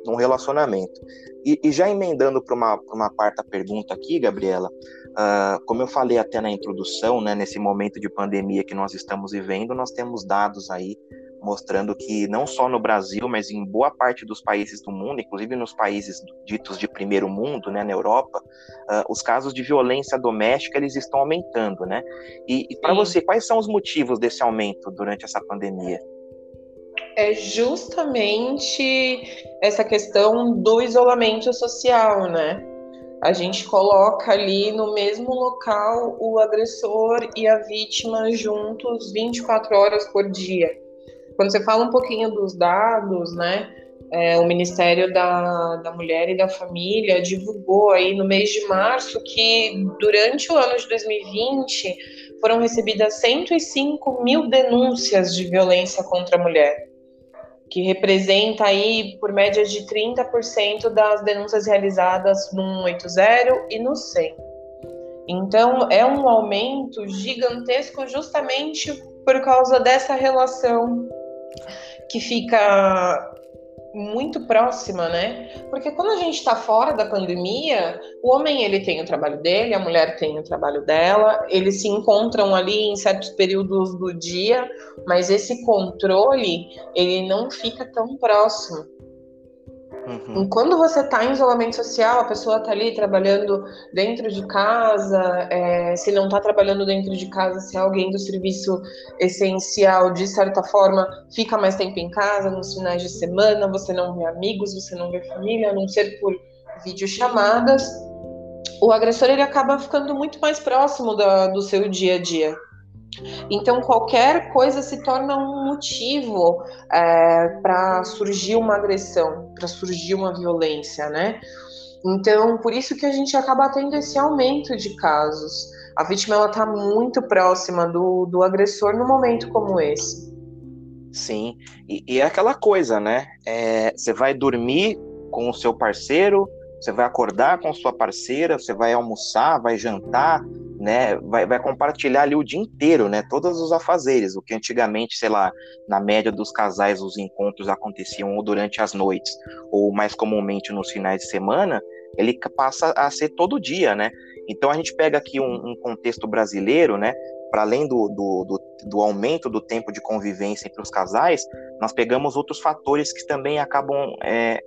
[SPEAKER 1] num relacionamento. E, e já emendando para uma, uma quarta pergunta aqui, Gabriela, uh, como eu falei até na introdução, né? Nesse momento de pandemia que nós estamos vivendo, nós temos dados aí mostrando que não só no Brasil, mas em boa parte dos países do mundo, inclusive nos países ditos de primeiro mundo, né, na Europa, uh, os casos de violência doméstica eles estão aumentando, né? E, e para você, quais são os motivos desse aumento durante essa pandemia?
[SPEAKER 2] É justamente essa questão do isolamento social, né? A gente coloca ali no mesmo local o agressor e a vítima juntos 24 horas por dia. Quando você fala um pouquinho dos dados, né? É, o Ministério da, da Mulher e da Família divulgou aí no mês de março que durante o ano de 2020 foram recebidas 105 mil denúncias de violência contra a mulher, que representa aí por média de 30% das denúncias realizadas no 180 e no 100. Então é um aumento gigantesco justamente por causa dessa relação que fica muito próxima, né? Porque quando a gente está fora da pandemia, o homem ele tem o trabalho dele, a mulher tem o trabalho dela, eles se encontram ali em certos períodos do dia, mas esse controle ele não fica tão próximo. Uhum. Quando você está em isolamento social, a pessoa está ali trabalhando dentro de casa, é, se não está trabalhando dentro de casa, se é alguém do serviço essencial, de certa forma, fica mais tempo em casa, nos finais de semana, você não vê amigos, você não vê família, a não ser por videochamadas, o agressor ele acaba ficando muito mais próximo da, do seu dia a dia. Então, qualquer coisa se torna um motivo é, para surgir uma agressão, para surgir uma violência, né? Então, por isso que a gente acaba tendo esse aumento de casos. A vítima ela está muito próxima do, do agressor no momento como esse.
[SPEAKER 1] Sim, e, e é aquela coisa, né? É, você vai dormir com o seu parceiro, você vai acordar com sua parceira, você vai almoçar, vai jantar, né, vai, vai, compartilhar ali o dia inteiro, né, todos os afazeres, o que antigamente, sei lá, na média dos casais os encontros aconteciam ou durante as noites, ou mais comumente nos finais de semana, ele passa a ser todo dia, né, então a gente pega aqui um, um contexto brasileiro, né, para além do, do, do, do, aumento do tempo de convivência entre os casais, nós pegamos outros fatores que também acabam é,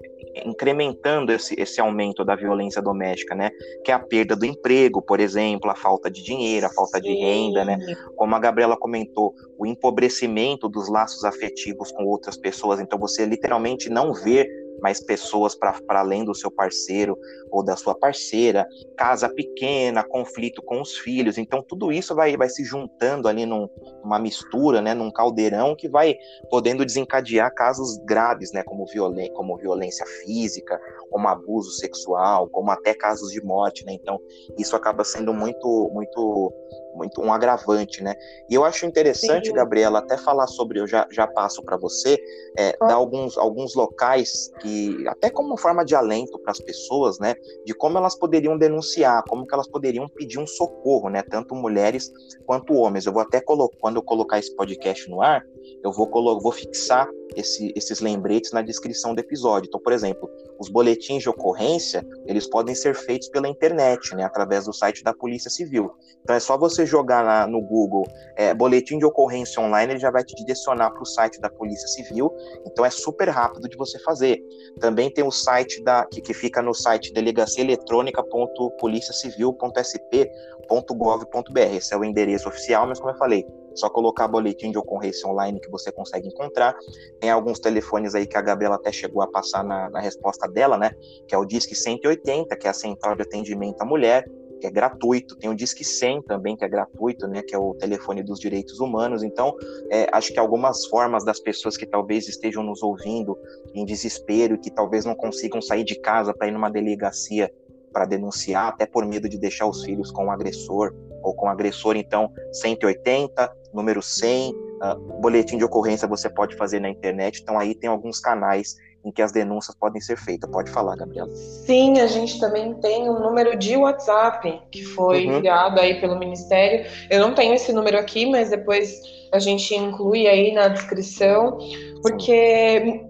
[SPEAKER 1] incrementando esse, esse aumento da violência doméstica, né? Que é a perda do emprego, por exemplo, a falta de dinheiro, a falta de renda, né? Como a Gabriela comentou, o empobrecimento dos laços afetivos com outras pessoas. Então, você literalmente não vê mais pessoas para além do seu parceiro ou da sua parceira, casa pequena, conflito com os filhos. Então, tudo isso vai, vai se juntando ali num, numa mistura, né, num caldeirão que vai podendo desencadear casos graves, né, como, violen como violência física, como abuso sexual, como até casos de morte. Né? Então, isso acaba sendo muito, muito muito um agravante, né? E eu acho interessante, Sim. Gabriela, até falar sobre, eu já, já passo para você, é, dar alguns, alguns locais que, até como forma de alento para as pessoas, né? De como elas poderiam denunciar, como que elas poderiam pedir um socorro, né? Tanto mulheres quanto homens. Eu vou até colocar, quando eu colocar esse podcast no ar, eu vou, vou fixar esse, esses lembretes na descrição do episódio. Então, por exemplo, os boletins de ocorrência, eles podem ser feitos pela internet, né, através do site da Polícia Civil. Então, é só você jogar lá no Google é, boletim de ocorrência online, ele já vai te direcionar para o site da Polícia Civil. Então, é super rápido de você fazer. Também tem o site da que, que fica no site delegaciaeletrônica.policiacivil.sp.gov.br. Esse é o endereço oficial, mas como eu falei, só colocar boletim de ocorrência online que você consegue encontrar. Tem alguns telefones aí que a Gabriela até chegou a passar na, na resposta dela, né? Que é o Disque 180, que é a central de atendimento à mulher, que é gratuito. Tem o Disque 100 também, que é gratuito, né? Que é o telefone dos direitos humanos. Então, é, acho que algumas formas das pessoas que talvez estejam nos ouvindo em desespero e que talvez não consigam sair de casa para ir numa delegacia para denunciar, até por medo de deixar os filhos com o agressor ou com agressor, então 180, número 100, uh, ah, boletim de ocorrência você pode fazer na internet, então aí tem alguns canais em que as denúncias podem ser feitas. Pode falar, Gabriela.
[SPEAKER 2] Sim, a gente também tem um número de WhatsApp que foi uhum. criado aí pelo Ministério. Eu não tenho esse número aqui, mas depois a gente inclui aí na descrição, porque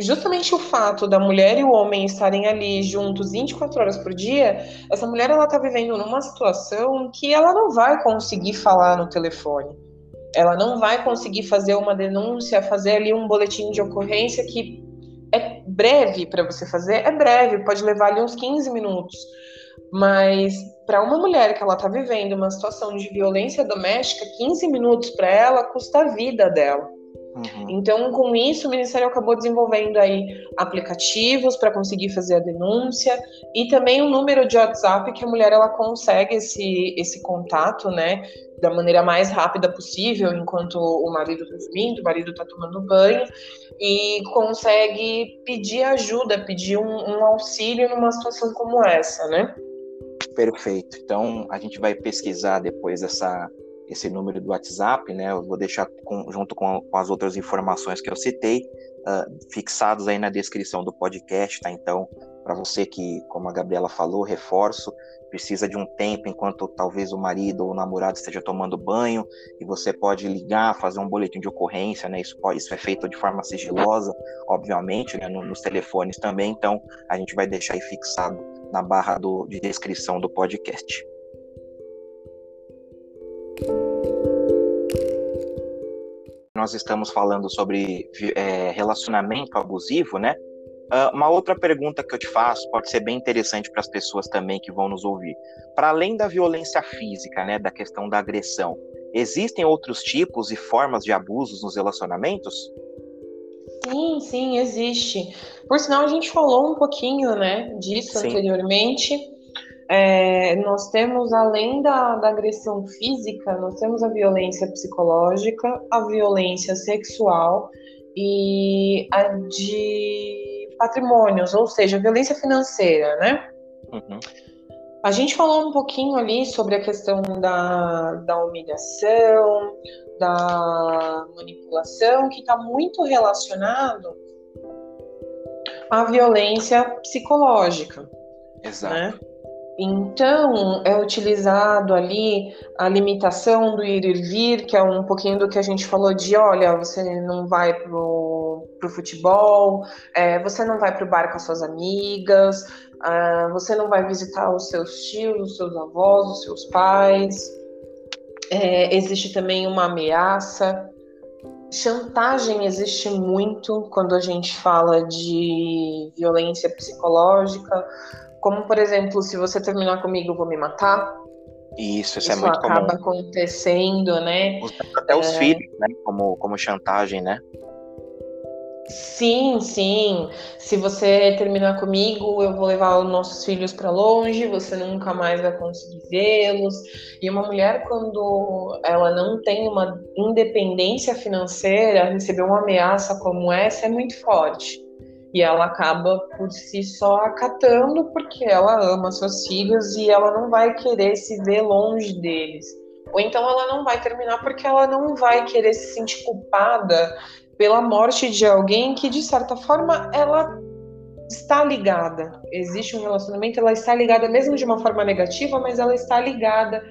[SPEAKER 2] justamente o fato da mulher e o homem estarem ali juntos 24 horas por dia, essa mulher ela tá vivendo numa situação que ela não vai conseguir falar no telefone. Ela não vai conseguir fazer uma denúncia, fazer ali um boletim de ocorrência que é breve para você fazer, é breve, pode levar ali uns 15 minutos. Mas para uma mulher que ela está vivendo uma situação de violência doméstica, 15 minutos para ela custa a vida dela. Uhum. Então, com isso, o Ministério acabou desenvolvendo aí aplicativos para conseguir fazer a denúncia e também um número de WhatsApp que a mulher ela consegue esse, esse contato, né, da maneira mais rápida possível, enquanto o marido está dormindo, o marido está tomando banho, e consegue pedir ajuda, pedir um, um auxílio numa situação como essa, né?
[SPEAKER 1] Perfeito. Então, a gente vai pesquisar depois essa, esse número do WhatsApp, né? Eu vou deixar com, junto com, com, as outras informações que eu citei, uh, fixados aí na descrição do podcast, tá? Então, para você que, como a Gabriela falou, reforço, precisa de um tempo enquanto talvez o marido ou o namorado esteja tomando banho, e você pode ligar, fazer um boletim de ocorrência, né? Isso, pode, isso é feito de forma sigilosa, obviamente, né? nos telefones também, então a gente vai deixar aí fixado na barra do, de descrição do podcast. Nós estamos falando sobre é, relacionamento abusivo, né? Uh, uma outra pergunta que eu te faço pode ser bem interessante para as pessoas também que vão nos ouvir. Para além da violência física, né, da questão da agressão, existem outros tipos e formas de abusos nos relacionamentos?
[SPEAKER 2] Sim, sim, existe. Por sinal, a gente falou um pouquinho, né, disso sim. anteriormente. É, nós temos, além da, da agressão física, nós temos a violência psicológica, a violência sexual e a de patrimônios, ou seja, violência financeira, né? Uhum. A gente falou um pouquinho ali sobre a questão da, da humilhação, da manipulação, que está muito relacionado à violência psicológica. Exato. Né? Então, é utilizado ali a limitação do ir e vir, que é um pouquinho do que a gente falou de, olha, você não vai pro, pro futebol, é, você não vai pro bar com as suas amigas, uh, você não vai visitar os seus tios, os seus avós, os seus pais. É, existe também uma ameaça. Chantagem existe muito quando a gente fala de violência psicológica como, por exemplo, se você terminar comigo, eu vou me matar.
[SPEAKER 1] Isso, isso, é isso é muito comum.
[SPEAKER 2] Acaba acontecendo, né?
[SPEAKER 1] Até os é... filhos, né? Como, como chantagem, né?
[SPEAKER 2] Sim, sim. Se você terminar comigo, eu vou levar os nossos filhos para longe, você nunca mais vai conseguir vê-los. E uma mulher, quando ela não tem uma independência financeira, receber uma ameaça como essa é muito forte e ela acaba por si só acatando porque ela ama seus filhos e ela não vai querer se ver longe deles. Ou então ela não vai terminar porque ela não vai querer se sentir culpada pela morte de alguém que de certa forma ela está ligada. Existe um relacionamento, ela está ligada mesmo de uma forma negativa, mas ela está ligada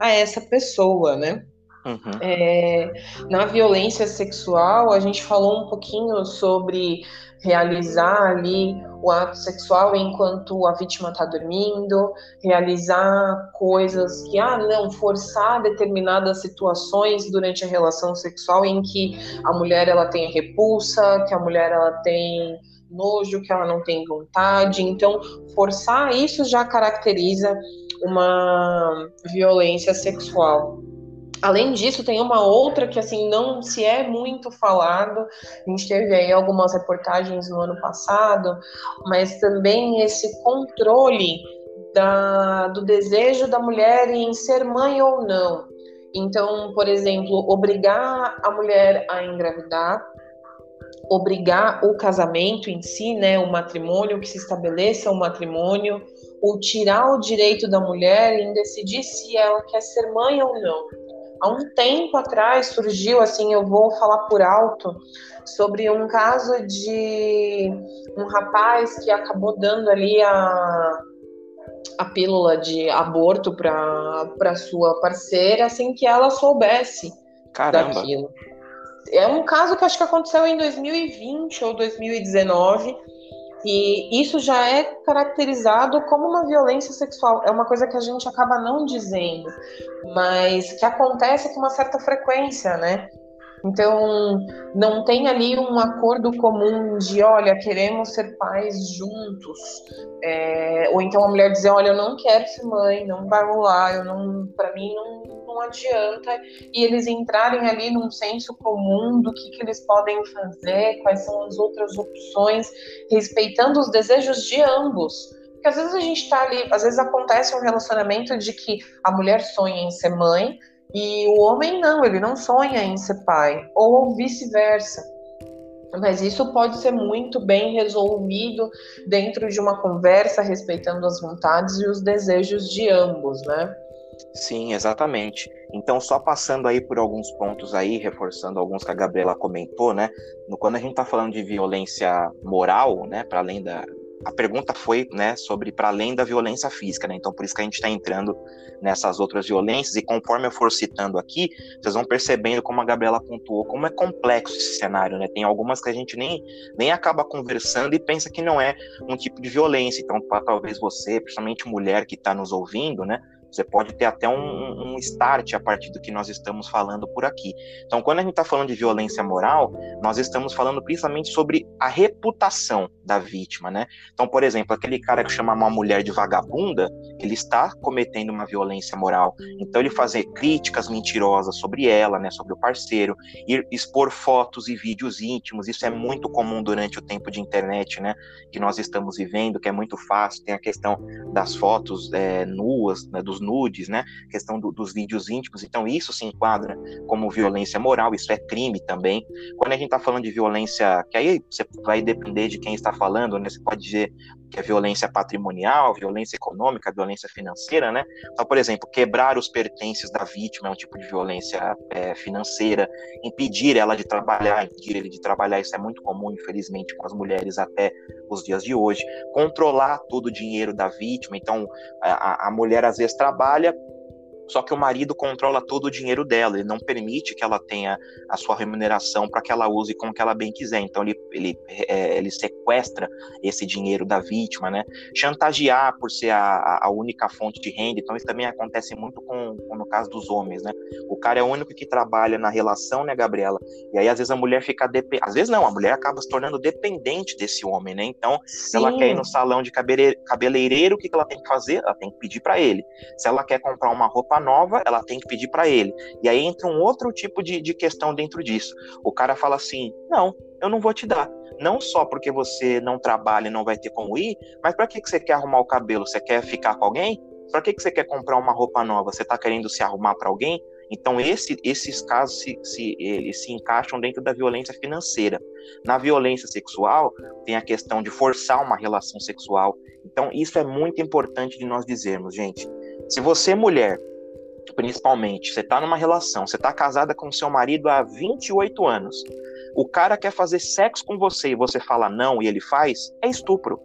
[SPEAKER 2] a essa pessoa, né? Uhum. É, na violência sexual, a gente falou um pouquinho sobre realizar ali o ato sexual enquanto a vítima está dormindo, realizar coisas que, ah, não, forçar determinadas situações durante a relação sexual em que a mulher ela tem repulsa, que a mulher ela tem nojo, que ela não tem vontade. Então, forçar isso já caracteriza uma violência sexual. Além disso, tem uma outra que assim não se é muito falado. A gente teve aí algumas reportagens no ano passado, mas também esse controle da, do desejo da mulher em ser mãe ou não. Então, por exemplo, obrigar a mulher a engravidar, obrigar o casamento em si, né, o matrimônio, que se estabeleça um matrimônio, ou tirar o direito da mulher em decidir se ela quer ser mãe ou não. Há um tempo atrás surgiu, assim, eu vou falar por alto, sobre um caso de um rapaz que acabou dando ali a, a pílula de aborto para sua parceira sem que ela soubesse Caramba. daquilo. É um caso que acho que aconteceu em 2020 ou 2019. E isso já é caracterizado como uma violência sexual. É uma coisa que a gente acaba não dizendo, mas que acontece com uma certa frequência, né? Então, não tem ali um acordo comum de, olha, queremos ser pais juntos. É, ou então a mulher dizer, olha, eu não quero ser mãe, não vai rolar, eu não, para mim não, não adianta. E eles entrarem ali num senso comum do que, que eles podem fazer, quais são as outras opções, respeitando os desejos de ambos. Porque às vezes a gente está ali, às vezes acontece um relacionamento de que a mulher sonha em ser mãe, e o homem não, ele não sonha em ser pai, ou vice-versa. Mas isso pode ser muito bem resolvido dentro de uma conversa, respeitando as vontades e os desejos de ambos, né?
[SPEAKER 1] Sim, exatamente. Então, só passando aí por alguns pontos aí, reforçando alguns que a Gabriela comentou, né? Quando a gente está falando de violência moral, né, para além da, a pergunta foi né, sobre para além da violência física, né? Então, por isso que a gente está entrando nessas outras violências, e conforme eu for citando aqui, vocês vão percebendo como a Gabriela pontuou, como é complexo esse cenário, né? Tem algumas que a gente nem, nem acaba conversando e pensa que não é um tipo de violência. Então, para talvez você, principalmente mulher que está nos ouvindo, né? Você pode ter até um, um, start a partir do que nós estamos falando por aqui. Então, quando a gente está falando de violência moral, nós estamos falando principalmente sobre a reputação da vítima, né? Então, por exemplo, aquele cara que chama uma mulher de vagabunda, ele está cometendo uma violência moral. Então, ele fazer críticas mentirosas sobre ela, né, sobre o parceiro, ir expor fotos e vídeos íntimos, isso é muito comum durante o tempo de internet, né, que nós estamos vivendo, que é muito fácil. Tem a questão das fotos é, nuas, né, dos nudes, né? Questão do, dos vídeos íntimos. Então, isso se enquadra como violência moral, isso é crime também. Quando a gente está falando de violência, que aí você vai depender de quem está falando, né? Você pode dizer que é violência patrimonial, violência econômica, violência financeira, né? Então, por exemplo, quebrar os pertences da vítima é um tipo de violência é, financeira, impedir ela de trabalhar, impedir ele de trabalhar, isso é muito comum, infelizmente, com as mulheres até os dias de hoje. Controlar todo o dinheiro da vítima, então a, a mulher às vezes trabalha trabalha só que o marido controla todo o dinheiro dela, ele não permite que ela tenha a sua remuneração para que ela use como que ela bem quiser. Então ele, ele, é, ele sequestra esse dinheiro da vítima, né? Chantagear por ser a, a única fonte de renda. Então isso também acontece muito com, com, no caso dos homens, né? O cara é o único que trabalha na relação, né, Gabriela? E aí às vezes a mulher fica dependente. Às vezes não, a mulher acaba se tornando dependente desse homem, né? Então, se ela quer ir no salão de cabeleireiro, o que ela tem que fazer? Ela tem que pedir para ele. Se ela quer comprar uma roupa roupa nova, ela tem que pedir para ele. E aí entra um outro tipo de, de questão dentro disso. O cara fala assim: não, eu não vou te dar. Não só porque você não trabalha e não vai ter como ir, mas para que, que você quer arrumar o cabelo? Você quer ficar com alguém? Para que, que você quer comprar uma roupa nova? Você está querendo se arrumar para alguém? Então, esse, esses casos se, se, eles se encaixam dentro da violência financeira. Na violência sexual, tem a questão de forçar uma relação sexual. Então, isso é muito importante de nós dizermos, gente. Se você, mulher, principalmente, você está numa relação, você está casada com seu marido há 28 anos, o cara quer fazer sexo com você e você fala não e ele faz, é estupro.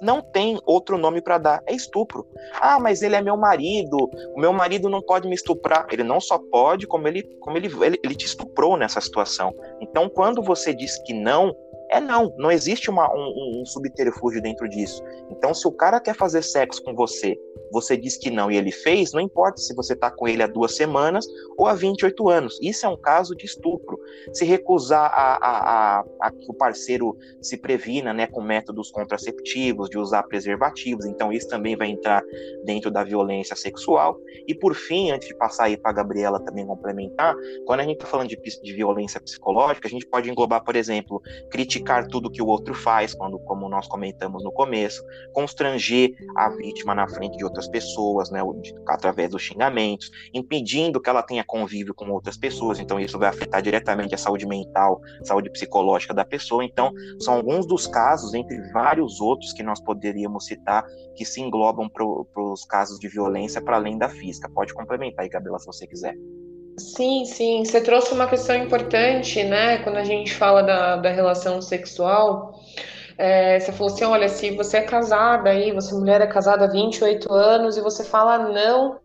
[SPEAKER 1] Não tem outro nome para dar, é estupro. Ah, mas ele é meu marido, o meu marido não pode me estuprar. Ele não só pode, como ele, como ele, ele, ele te estuprou nessa situação. Então, quando você diz que não, é não, não existe uma, um, um, subterfúgio dentro disso. Então, se o cara quer fazer sexo com você, você diz que não e ele fez, não importa se você está com ele há duas semanas ou há 28 anos. Isso é um caso de estupro. Se recusar a, a, a, a que o parceiro se previna né, com métodos contraceptivos, de usar preservativos, então isso também vai entrar dentro da violência sexual. E por fim, antes de passar aí para a Gabriela também complementar, quando a gente está falando de, de violência psicológica, a gente pode englobar, por exemplo, criticar criticar tudo que o outro faz, quando, como nós comentamos no começo, constranger a vítima na frente de outras pessoas, né, através dos xingamentos, impedindo que ela tenha convívio com outras pessoas, então isso vai afetar diretamente a saúde mental, saúde psicológica da pessoa. Então, são alguns dos casos, entre vários outros que nós poderíamos citar, que se englobam para os casos de violência para além da física. Pode complementar aí, Gabriela, se você quiser.
[SPEAKER 2] Sim, sim. Você trouxe uma questão importante, né? Quando a gente fala da, da relação sexual, é, você falou assim: olha, se você é casada aí, você mulher é casada há 28 anos e você fala não,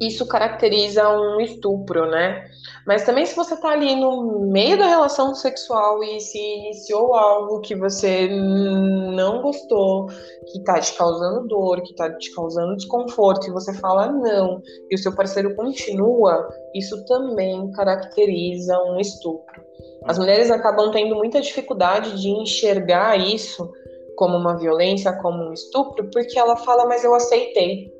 [SPEAKER 2] isso caracteriza um estupro, né? Mas também se você tá ali no meio da relação sexual e se iniciou algo que você não gostou, que tá te causando dor, que tá te causando desconforto, e você fala não, e o seu parceiro continua, isso também caracteriza um estupro. As mulheres acabam tendo muita dificuldade de enxergar isso como uma violência, como um estupro, porque ela fala, mas eu aceitei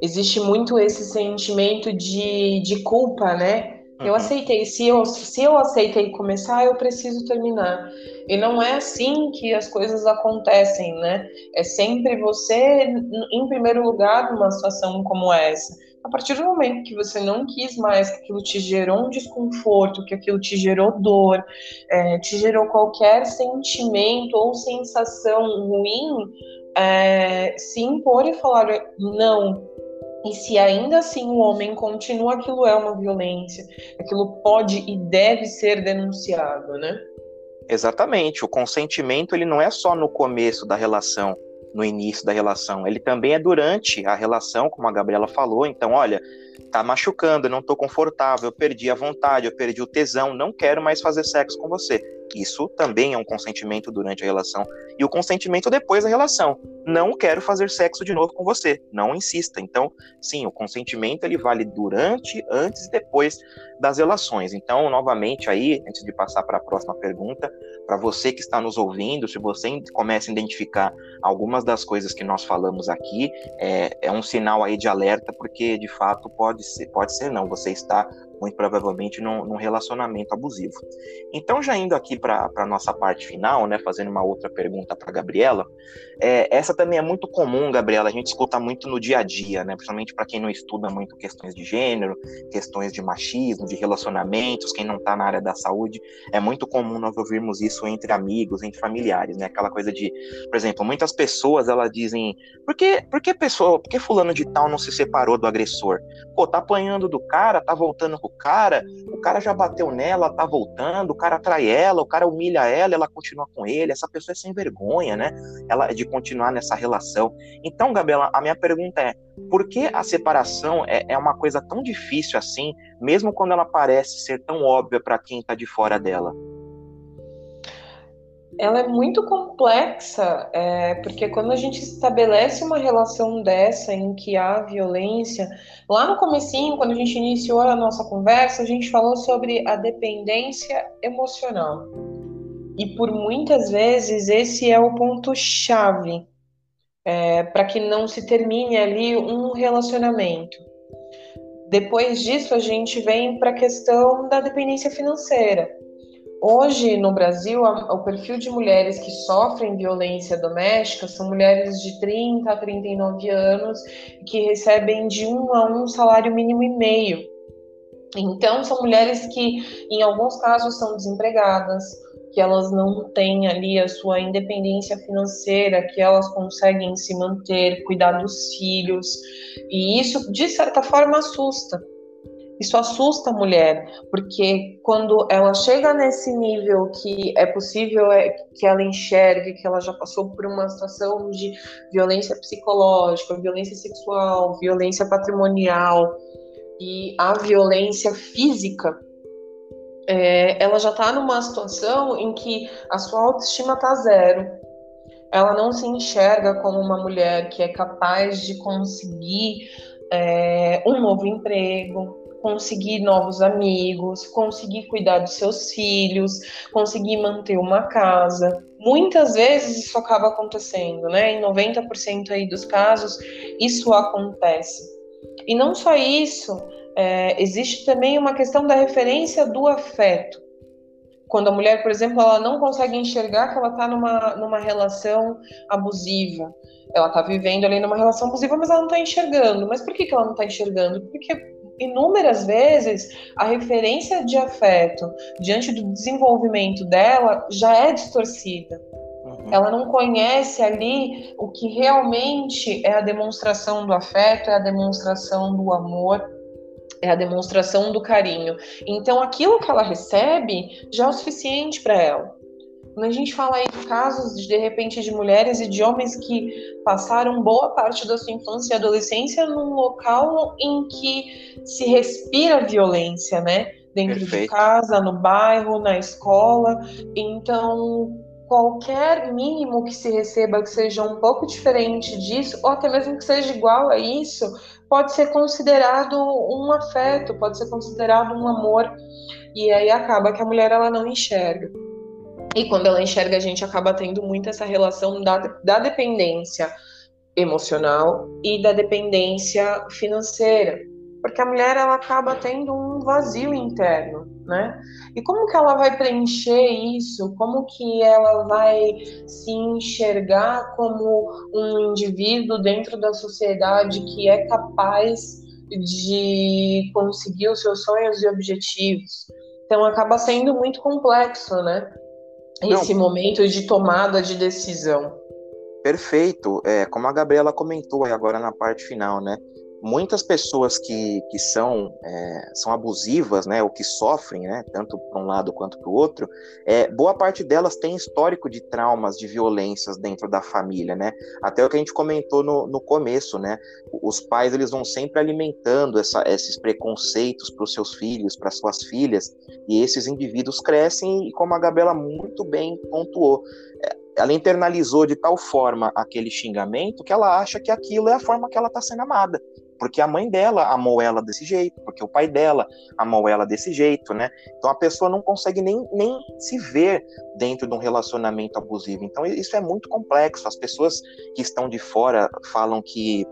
[SPEAKER 2] existe muito esse sentimento de, de culpa, né? Eu uhum. aceitei. Se eu, se eu aceitei começar, eu preciso terminar. E não é assim que as coisas acontecem, né? É sempre você, em primeiro lugar, numa situação como essa. A partir do momento que você não quis mais, que aquilo te gerou um desconforto, que aquilo te gerou dor, é, te gerou qualquer sentimento ou sensação ruim, é, se impor e falar: não, e se ainda assim o homem continua, aquilo é uma violência, aquilo pode e deve ser denunciado, né?
[SPEAKER 1] Exatamente. O consentimento ele não é só no começo da relação, no início da relação, ele também é durante a relação, como a Gabriela falou. Então, olha, tá machucando, eu não tô confortável, eu perdi a vontade, eu perdi o tesão, não quero mais fazer sexo com você. Isso também é um consentimento durante a relação. E o consentimento depois da relação. Não quero fazer sexo de novo com você. Não insista. Então, sim, o consentimento ele vale durante, antes e depois das relações. Então, novamente aí, antes de passar para a próxima pergunta, para você que está nos ouvindo, se você começa a identificar algumas das coisas que nós falamos aqui, é, é um sinal aí de alerta, porque de fato pode ser, pode ser não, você está muito provavelmente num, num relacionamento abusivo. Então, já indo aqui para a nossa parte final, né, fazendo uma outra pergunta para Gabriela, é, essa também é muito comum, Gabriela, a gente escuta muito no dia a dia, né, principalmente para quem não estuda muito questões de gênero, questões de machismo, de relacionamentos, quem não está na área da saúde, é muito comum nós ouvirmos isso entre amigos, entre familiares, né, aquela coisa de, por exemplo, muitas pessoas elas dizem, por que, por que pessoa, por que fulano de tal não se separou do agressor? Pô, tá apanhando do cara, tá voltando o cara, o cara já bateu nela, tá voltando, o cara trai ela, o cara humilha ela, ela continua com ele, essa pessoa é sem vergonha, né? Ela de continuar nessa relação. Então, Gabriela, a minha pergunta é: por que a separação é, é uma coisa tão difícil assim, mesmo quando ela parece ser tão óbvia para quem tá de fora dela?
[SPEAKER 2] Ela é muito complexa, é, porque quando a gente estabelece uma relação dessa em que há violência, lá no comecinho, quando a gente iniciou a nossa conversa, a gente falou sobre a dependência emocional. E por muitas vezes esse é o ponto chave é, para que não se termine ali um relacionamento. Depois disso, a gente vem para a questão da dependência financeira Hoje, no Brasil, o perfil de mulheres que sofrem violência doméstica são mulheres de 30 a 39 anos que recebem de um a um salário mínimo e meio. Então, são mulheres que, em alguns casos, são desempregadas, que elas não têm ali a sua independência financeira, que elas conseguem se manter, cuidar dos filhos, e isso, de certa forma, assusta isso assusta a mulher, porque quando ela chega nesse nível que é possível é, que ela enxergue que ela já passou por uma situação de violência psicológica, violência sexual, violência patrimonial e a violência física, é, ela já está numa situação em que a sua autoestima está zero. Ela não se enxerga como uma mulher que é capaz de conseguir é, um novo emprego, conseguir novos amigos, conseguir cuidar dos seus filhos, conseguir manter uma casa. Muitas vezes isso acaba acontecendo, né? Em 90% aí dos casos, isso acontece. E não só isso, é, existe também uma questão da referência do afeto. Quando a mulher, por exemplo, ela não consegue enxergar que ela está numa, numa relação abusiva, ela está vivendo ali numa relação abusiva, mas ela não está enxergando. Mas por que, que ela não está enxergando? Porque inúmeras vezes a referência de afeto diante do desenvolvimento dela já é distorcida. Uhum. Ela não conhece ali o que realmente é a demonstração do afeto, é a demonstração do amor, é a demonstração do carinho. Então, aquilo que ela recebe já é o suficiente para ela. Quando a gente fala aí de casos, de, de repente, de mulheres e de homens que passaram boa parte da sua infância e adolescência num local em que se respira violência, né? Dentro Perfeito. de casa, no bairro, na escola. Então, qualquer mínimo que se receba que seja um pouco diferente disso, ou até mesmo que seja igual a isso, pode ser considerado um afeto, pode ser considerado um amor. E aí acaba que a mulher ela não enxerga. E quando ela enxerga, a gente acaba tendo muito essa relação da, da dependência emocional e da dependência financeira. Porque a mulher ela acaba tendo um vazio interno, né? E como que ela vai preencher isso? Como que ela vai se enxergar como um indivíduo dentro da sociedade que é capaz de conseguir os seus sonhos e objetivos? Então acaba sendo muito complexo, né? Esse Não. momento de tomada de decisão.
[SPEAKER 1] Perfeito. É, como a Gabriela comentou agora na parte final, né? Muitas pessoas que, que são, é, são abusivas, né, ou que sofrem, né, tanto para um lado quanto para o outro, é, boa parte delas tem histórico de traumas, de violências dentro da família, né, até o que a gente comentou no, no começo, né, os pais eles vão sempre alimentando essa, esses preconceitos para os seus filhos, para suas filhas, e esses indivíduos crescem e como a Gabriela muito bem pontuou, é, ela internalizou de tal forma aquele xingamento que ela acha que aquilo é a forma que ela está sendo amada porque a mãe dela amou ela desse jeito, porque o pai dela amou ela desse jeito, né? Então a pessoa não consegue nem, nem se ver dentro de um relacionamento abusivo. Então isso é muito complexo. As pessoas que estão de fora falam que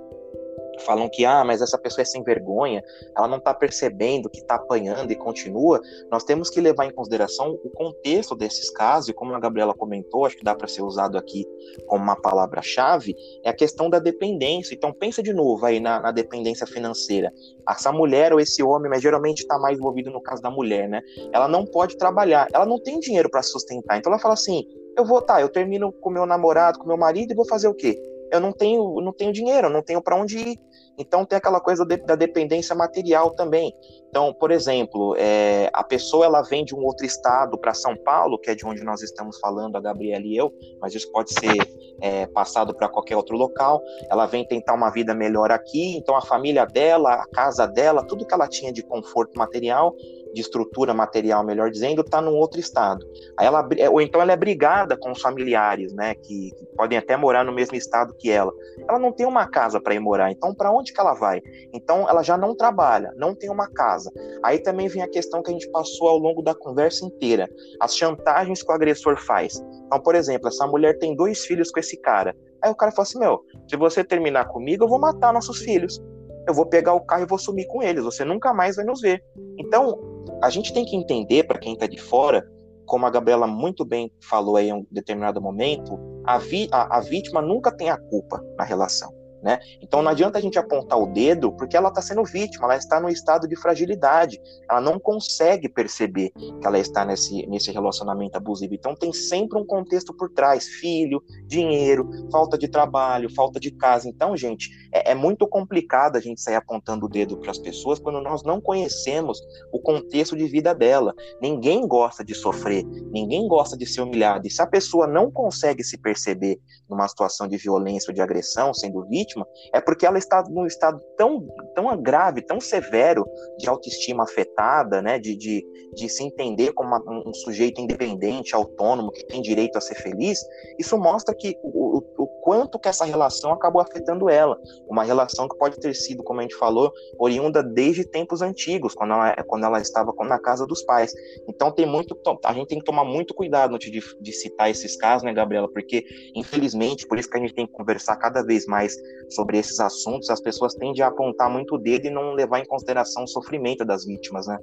[SPEAKER 1] falam que, ah, mas essa pessoa é sem vergonha, ela não está percebendo que está apanhando e continua, nós temos que levar em consideração o contexto desses casos, e como a Gabriela comentou, acho que dá para ser usado aqui como uma palavra-chave, é a questão da dependência. Então, pensa de novo aí na, na dependência financeira. Essa mulher ou esse homem, mas geralmente está mais envolvido no caso da mulher, né? Ela não pode trabalhar, ela não tem dinheiro para sustentar. Então, ela fala assim: eu vou, tá, eu termino com meu namorado, com meu marido e vou fazer o quê? Eu não tenho, não tenho dinheiro, não tenho para onde ir. Então tem aquela coisa de, da dependência material também. Então, por exemplo, é, a pessoa ela vem de um outro estado para São Paulo, que é de onde nós estamos falando, a Gabriela e eu, mas isso pode ser é, passado para qualquer outro local. Ela vem tentar uma vida melhor aqui, então a família dela, a casa dela, tudo que ela tinha de conforto material, de estrutura material, melhor dizendo, está num outro estado. Aí ela, ou então ela é brigada com os familiares, né, que, que podem até morar no mesmo estado que ela. Ela não tem uma casa para ir morar, então para onde que ela vai? Então ela já não trabalha, não tem uma casa. Aí também vem a questão que a gente passou ao longo da conversa inteira, as chantagens que o agressor faz. Então, por exemplo, essa mulher tem dois filhos com esse cara. Aí o cara fala assim: Meu, se você terminar comigo, eu vou matar nossos filhos. Eu vou pegar o carro e vou sumir com eles. Você nunca mais vai nos ver. Então, a gente tem que entender, para quem está de fora, como a Gabriela muito bem falou aí em um determinado momento, a, vi, a, a vítima nunca tem a culpa na relação. Né? Então não adianta a gente apontar o dedo porque ela está sendo vítima, ela está no estado de fragilidade, ela não consegue perceber que ela está nesse, nesse relacionamento abusivo. Então tem sempre um contexto por trás: filho, dinheiro, falta de trabalho, falta de casa. Então, gente, é, é muito complicado a gente sair apontando o dedo para as pessoas quando nós não conhecemos o contexto de vida dela. Ninguém gosta de sofrer, ninguém gosta de ser humilhado. E se a pessoa não consegue se perceber numa situação de violência ou de agressão, sendo vítima, vítima, é porque ela está num estado tão, tão grave, tão severo de autoestima afetada, né, de, de, de se entender como uma, um sujeito independente, autônomo, que tem direito a ser feliz, isso mostra que o, o, o quanto que essa relação acabou afetando ela. Uma relação que pode ter sido, como a gente falou, oriunda desde tempos antigos, quando ela, quando ela estava na casa dos pais. Então tem muito, a gente tem que tomar muito cuidado de, de citar esses casos, né, Gabriela? Porque, infelizmente, por isso que a gente tem que conversar cada vez mais sobre esses assuntos, as pessoas tendem a apontar muito o dedo e não levar em consideração o sofrimento das vítimas, né?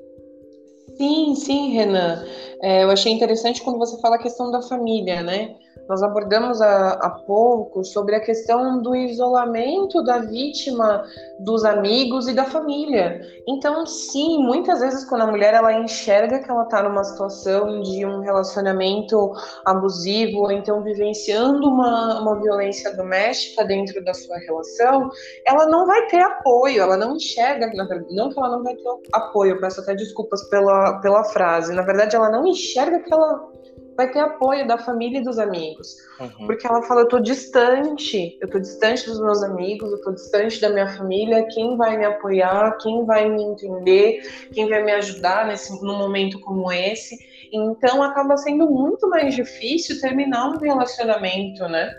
[SPEAKER 2] Sim, sim, Renan. É, eu achei interessante quando você fala a questão da família, né? Nós abordamos há, pouco sobre a questão do isolamento da vítima dos amigos e da família. Então, sim, muitas vezes quando a mulher ela enxerga que ela está numa situação de um relacionamento abusivo, ou então vivenciando uma, uma violência doméstica dentro da sua relação, ela não vai ter apoio, ela não enxerga, não que ela não vai ter apoio, peço até desculpas pela, pela frase, na verdade ela não enxerga que ela vai ter apoio da família e dos amigos. Uhum. Porque ela fala, eu tô distante, eu tô distante dos meus amigos, eu tô distante da minha família, quem vai me apoiar, quem vai me entender, quem vai me ajudar nesse, num momento como esse. Então acaba sendo muito mais difícil terminar um relacionamento, né?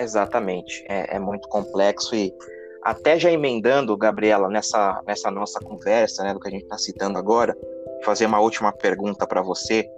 [SPEAKER 1] Exatamente, é, é muito complexo e até já emendando, Gabriela, nessa, nessa nossa conversa, né, do que a gente está citando agora, fazer uma última pergunta para você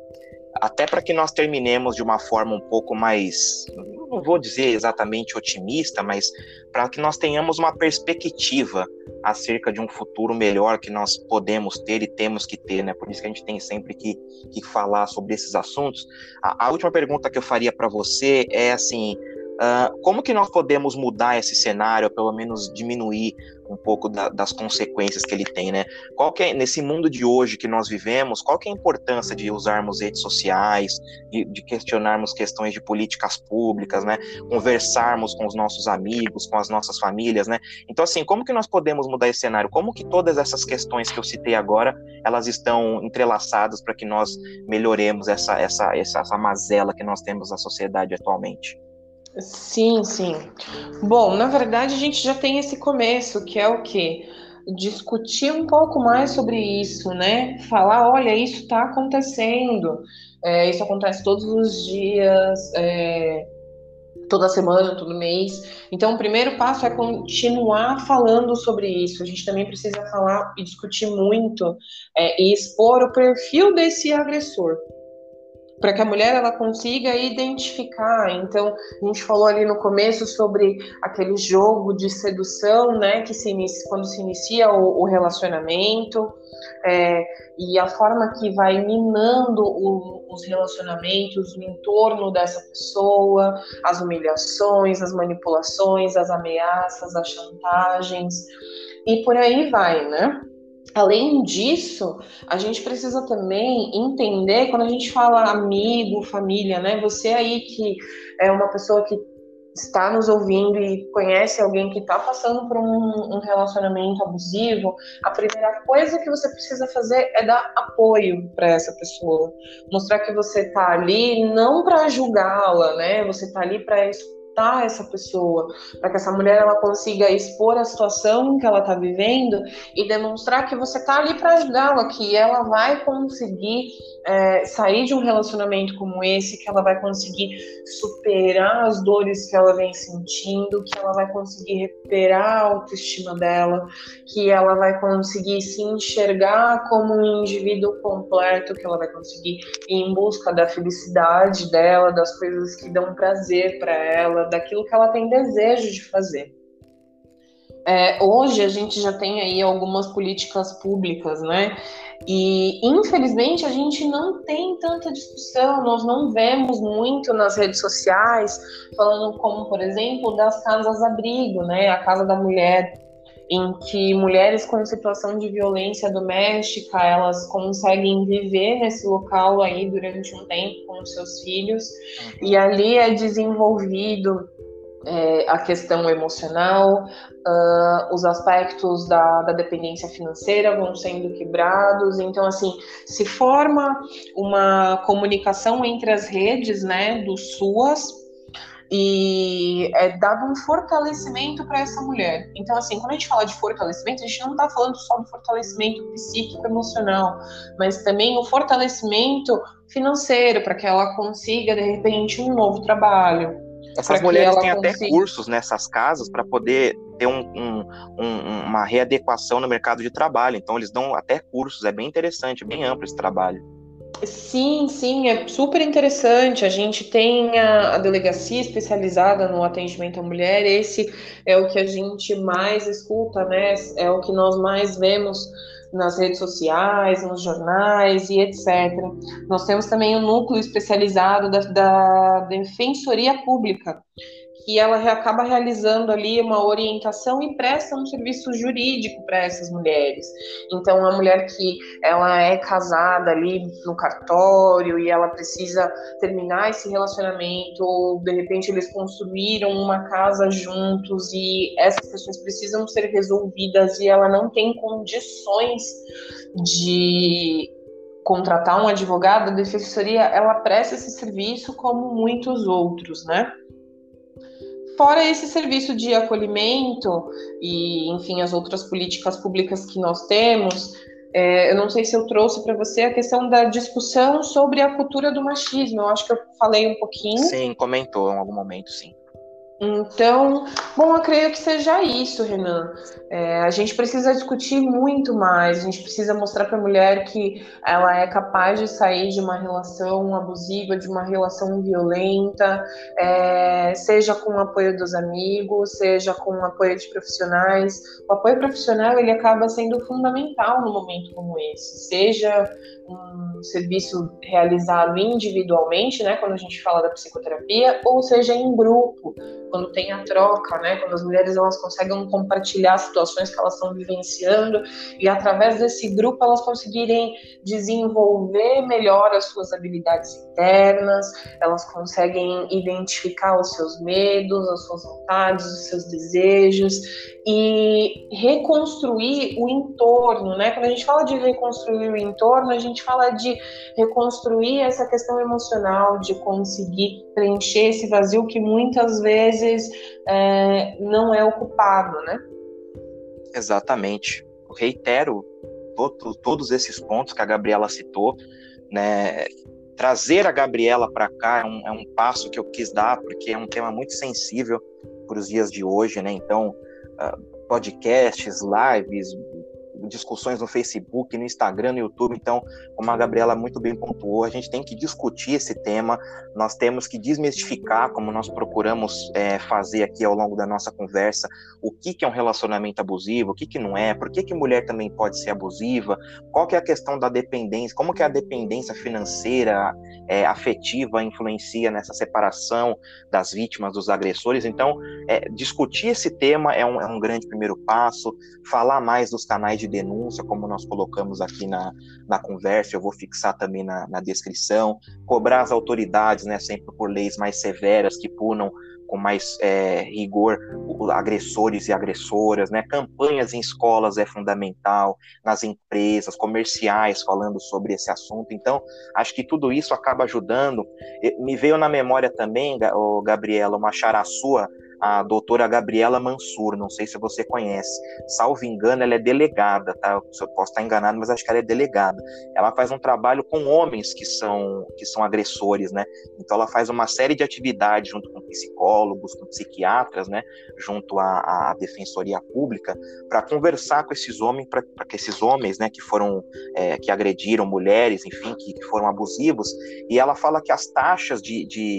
[SPEAKER 1] até para que nós terminemos de uma forma um pouco mais, não vou dizer exatamente otimista, mas para que nós tenhamos uma perspectiva acerca de um futuro melhor que nós podemos ter e temos que ter, né? Por isso que a gente tem sempre que, que falar sobre esses assuntos. A, a última pergunta que eu faria para você é assim: Uh, como que nós podemos mudar esse cenário, ou pelo menos diminuir um pouco da, das consequências que ele tem, né? Qual que é, nesse mundo de hoje que nós vivemos, qual que é a importância de usarmos redes sociais, de, de questionarmos questões de políticas públicas, né? Conversarmos com os nossos amigos, com as nossas famílias, né? Então, assim, como que nós podemos mudar esse cenário? Como que todas essas questões que eu citei agora, elas estão entrelaçadas para que nós melhoremos essa, essa, essa, essa mazela que nós temos na sociedade atualmente?
[SPEAKER 2] Sim, sim. Bom, na verdade a gente já tem esse começo, que é o quê? Discutir um pouco mais sobre isso, né? Falar, olha, isso está acontecendo, é, isso acontece todos os dias, é, toda semana, todo mês. Então, o primeiro passo é continuar falando sobre isso. A gente também precisa falar e discutir muito é, e expor o perfil desse agressor para que a mulher ela consiga identificar. Então, a gente falou ali no começo sobre aquele jogo de sedução, né, que se inicia, quando se inicia o, o relacionamento, é, e a forma que vai minando o, os relacionamentos, o entorno dessa pessoa, as humilhações, as manipulações, as ameaças, as chantagens, e por aí vai, né? Além disso, a gente precisa também entender quando a gente fala amigo, família, né? Você aí que é uma pessoa que está nos ouvindo e conhece alguém que está passando por um, um, relacionamento abusivo, a primeira coisa que você precisa fazer é dar apoio para essa pessoa, mostrar que você está ali não para julgá-la, né? Você está ali para escutar essa pessoa, para que essa mulher ela consiga expor a situação que ela está vivendo e demonstrar que você está ali para ajudá-la, que ela vai conseguir é, sair de um relacionamento como esse, que ela vai conseguir superar as dores que ela vem sentindo, que ela vai conseguir recuperar a autoestima dela, que ela vai conseguir se enxergar como um indivíduo completo, que ela vai conseguir ir em busca da felicidade dela, das coisas que dão prazer para ela, daquilo que ela tem desejo de fazer. É, hoje a gente já tem aí algumas políticas públicas, né? E infelizmente a gente não tem tanta discussão, nós não vemos muito nas redes sociais falando como, por exemplo, das casas abrigo, né? A casa da mulher, em que mulheres com situação de violência doméstica elas conseguem viver nesse local aí durante um tempo com os seus filhos e ali é desenvolvido é, a questão emocional, uh, os aspectos da, da, dependência financeira vão sendo quebrados. Então, assim, se forma uma comunicação entre as redes, né, do SUAS, e é dado um fortalecimento para essa mulher. Então, assim, quando a gente fala de fortalecimento, a gente não está falando só do fortalecimento psíquico emocional, mas também o fortalecimento financeiro para que ela consiga de repente um novo trabalho,
[SPEAKER 1] essas mulheres têm consiga... até cursos nessas casas para poder ter um, um, um, uma readequação no mercado de trabalho. Então, eles dão até cursos, é bem interessante, bem amplo esse trabalho.
[SPEAKER 2] Sim, sim, é super interessante. A gente tem a, a, delegacia especializada no atendimento à mulher. Esse é o que a gente mais escuta, né? É o que nós mais vemos nas redes sociais, nos jornais e etc. Nós temos também o um núcleo especializado da, da Defensoria Pública, que ela acaba realizando ali uma orientação e presta um serviço jurídico para essas mulheres. Então, a mulher que ela é casada ali no cartório e ela precisa terminar esse relacionamento, ou de repente eles construíram uma casa juntos e essas questões precisam ser resolvidas e ela não tem condições de contratar um advogado, a defensoria ela presta esse serviço como muitos outros, né? Fora esse serviço de acolhimento e, enfim, as outras políticas públicas que nós temos, é, eu não sei se eu trouxe para você a questão da discussão sobre a cultura do machismo. Eu acho que eu falei um pouquinho.
[SPEAKER 1] Sim, comentou em algum momento, sim.
[SPEAKER 2] Então, bom, eu creio que seja isso, Renan. É, a gente precisa discutir muito mais, a gente precisa mostrar para a mulher que ela é capaz de sair de uma relação abusiva, de uma relação violenta, é, seja com o apoio dos amigos, seja com o apoio de profissionais. O apoio profissional ele acaba sendo fundamental no momento como esse, seja um serviço realizado individualmente, né, quando a gente fala da psicoterapia, ou seja em grupo, quando tem a troca, né, quando as mulheres elas conseguem compartilhar situações que elas estão vivenciando e através desse grupo elas conseguirem desenvolver melhor as suas habilidades internas, elas conseguem identificar os seus medos, as suas vontades, os seus desejos e reconstruir o entorno, né? Quando a gente fala de reconstruir o entorno, a gente fala de reconstruir essa questão emocional, de conseguir preencher esse vazio que muitas vezes é, não é ocupado, né?
[SPEAKER 1] Exatamente. Eu reitero todo, todos esses pontos que a Gabriela citou, né? Trazer a Gabriela para cá é um, é um passo que eu quis dar, porque é um tema muito sensível para os dias de hoje, né? Então, uh, podcasts, lives, discussões no Facebook, no Instagram, no YouTube. Então, como a Gabriela muito bem pontuou, a gente tem que discutir esse tema, nós temos que desmistificar, como nós procuramos é, fazer aqui ao longo da nossa conversa, o que, que é um relacionamento abusivo, o que, que não é, por que, que mulher também pode ser abusiva, qual que é a questão da dependência, como que a dependência financeira, é, afetiva influencia nessa separação das vítimas, dos agressores. Então, é, discutir esse tema é um, é um grande primeiro passo, falar mais dos canais de denúncia, como nós colocamos aqui na, na conversa, eu vou fixar também na, na descrição, cobrar as autoridades, né, sempre por leis mais severas que punam com mais é, rigor agressores e agressoras, né? Campanhas em escolas é fundamental, nas empresas, comerciais falando sobre esse assunto. Então, acho que tudo isso acaba ajudando. Me veio na memória também, Gabriela, uma chará sua a doutora Gabriela Mansur, não sei se você conhece. Salvo engano, ela é delegada, tá? Eu posso estar enganado, mas acho que ela é delegada. Ela faz um trabalho com homens que são, que são agressores, né? Então ela faz uma série de atividades junto com psicólogos, com psiquiatras, né? Junto à, à Defensoria Pública, para conversar com esses homens, para que esses homens, né, que foram, é, que agrediram mulheres, enfim, que, que foram abusivos, e ela fala que as taxas de, de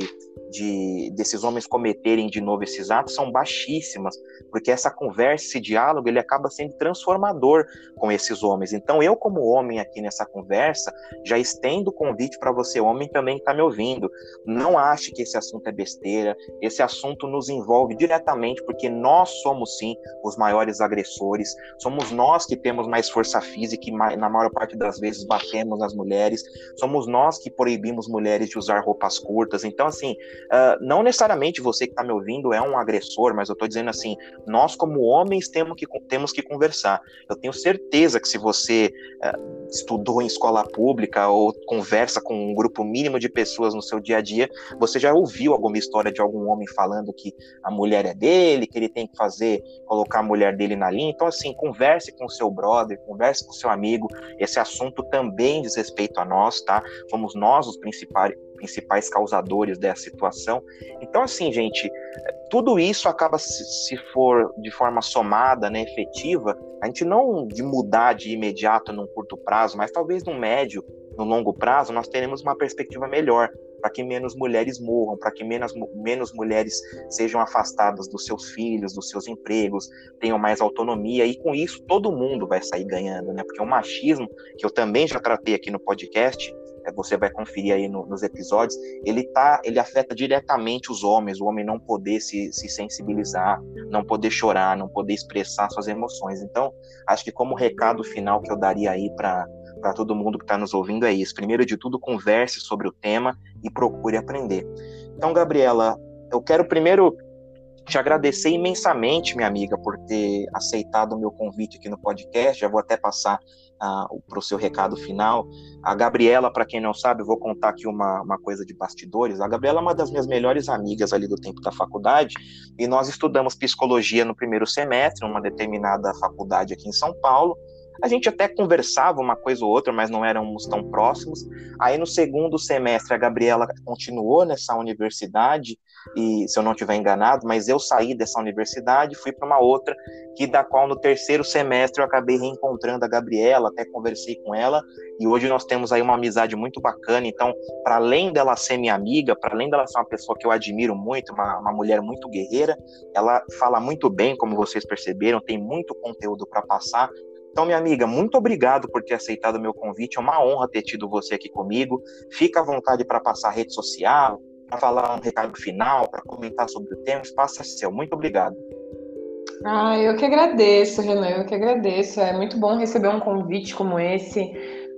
[SPEAKER 1] de, desses homens cometerem de novo esses atos são baixíssimas, porque essa conversa, esse diálogo, ele acaba sendo transformador com esses homens. Então, eu, como homem aqui nessa conversa, já estendo o convite para você, homem, também que está me ouvindo. Não ache que esse assunto é besteira, esse assunto nos envolve diretamente, porque nós somos, sim, os maiores agressores, somos nós que temos mais força física e, na maior parte das vezes, batemos nas mulheres, somos nós que proibimos mulheres de usar roupas curtas. Então, assim, Uh, não necessariamente você que está me ouvindo é um agressor, mas eu estou dizendo assim, nós como homens temos que, temos que conversar. Eu tenho certeza que se você uh, estudou em escola pública ou conversa com um grupo mínimo de pessoas no seu dia a dia, você já ouviu alguma história de algum homem falando que a mulher é dele, que ele tem que fazer, colocar a mulher dele na linha. Então, assim, converse com o seu brother, converse com o seu amigo. Esse assunto também diz respeito a nós, tá? Somos nós os principais principais causadores dessa situação. Então, assim, gente, tudo isso acaba, se for de forma somada, né, efetiva, a gente não de mudar de imediato num curto prazo, mas talvez num médio, no longo prazo, nós teremos uma perspectiva melhor para que menos mulheres morram, para que menos, menos mulheres sejam afastadas dos seus filhos, dos seus empregos, tenham mais autonomia, e com isso todo mundo vai sair ganhando, né? Porque o machismo, que eu também já tratei aqui no podcast, você vai conferir aí no, nos episódios, ele tá, ele afeta diretamente os homens, o homem não poder se, se sensibilizar, não poder chorar, não poder expressar suas emoções. Então, acho que como recado final que eu daria aí para para todo mundo que está nos ouvindo é isso. Primeiro de tudo, converse sobre o tema e procure aprender. Então, Gabriela, eu quero primeiro te agradecer imensamente, minha amiga, por ter aceitado o meu convite aqui no podcast. Já vou até passar para o seu recado final. A Gabriela, para quem não sabe, vou contar aqui uma, uma coisa de bastidores. A Gabriela é uma das minhas melhores amigas ali do tempo da faculdade, e nós estudamos psicologia no primeiro semestre, numa determinada faculdade aqui em São Paulo. A gente até conversava uma coisa ou outra, mas não éramos tão próximos. Aí no segundo semestre a Gabriela continuou nessa universidade e se eu não estiver enganado, mas eu saí dessa universidade, fui para uma outra que da qual no terceiro semestre eu acabei reencontrando a Gabriela, até conversei com ela e hoje nós temos aí uma amizade muito bacana. Então, para além dela ser minha amiga, para além dela ser uma pessoa que eu admiro muito, uma, uma mulher muito guerreira, ela fala muito bem, como vocês perceberam, tem muito conteúdo para passar então, minha amiga, muito obrigado por ter aceitado o meu convite. É uma honra ter tido você aqui comigo. Fica à vontade para passar a rede social, para falar um recado final, para comentar sobre o tema. Espaço é seu. Muito obrigado.
[SPEAKER 2] Ah, eu que agradeço, Renan. Eu que agradeço. É muito bom receber um convite como esse.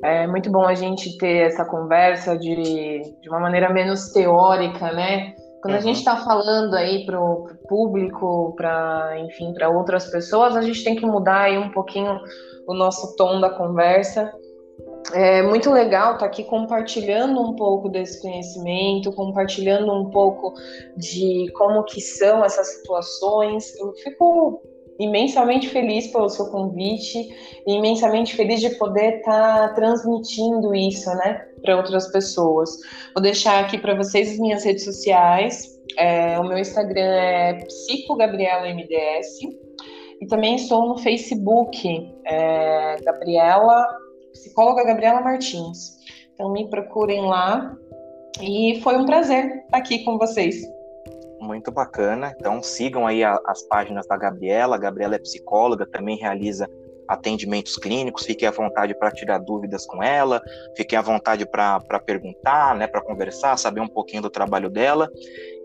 [SPEAKER 2] É muito bom a gente ter essa conversa de, de uma maneira menos teórica, né? Quando a gente está falando aí para o público, para enfim, para outras pessoas, a gente tem que mudar aí um pouquinho o nosso tom da conversa. É muito legal estar tá aqui compartilhando um pouco desse conhecimento, compartilhando um pouco de como que são essas situações. Eu fico imensamente feliz pelo seu convite imensamente feliz de poder estar tá transmitindo isso, né, para outras pessoas. Vou deixar aqui para vocês as minhas redes sociais. É, o meu Instagram é psicogabriela.mds e também estou no Facebook, é, Gabriela, psicóloga Gabriela Martins. Então me procurem lá e foi um prazer estar aqui com vocês
[SPEAKER 1] muito bacana. Então sigam aí a, as páginas da Gabriela. A Gabriela é psicóloga, também realiza atendimentos clínicos. Fiquem à vontade para tirar dúvidas com ela, fiquem à vontade para perguntar, né, para conversar, saber um pouquinho do trabalho dela.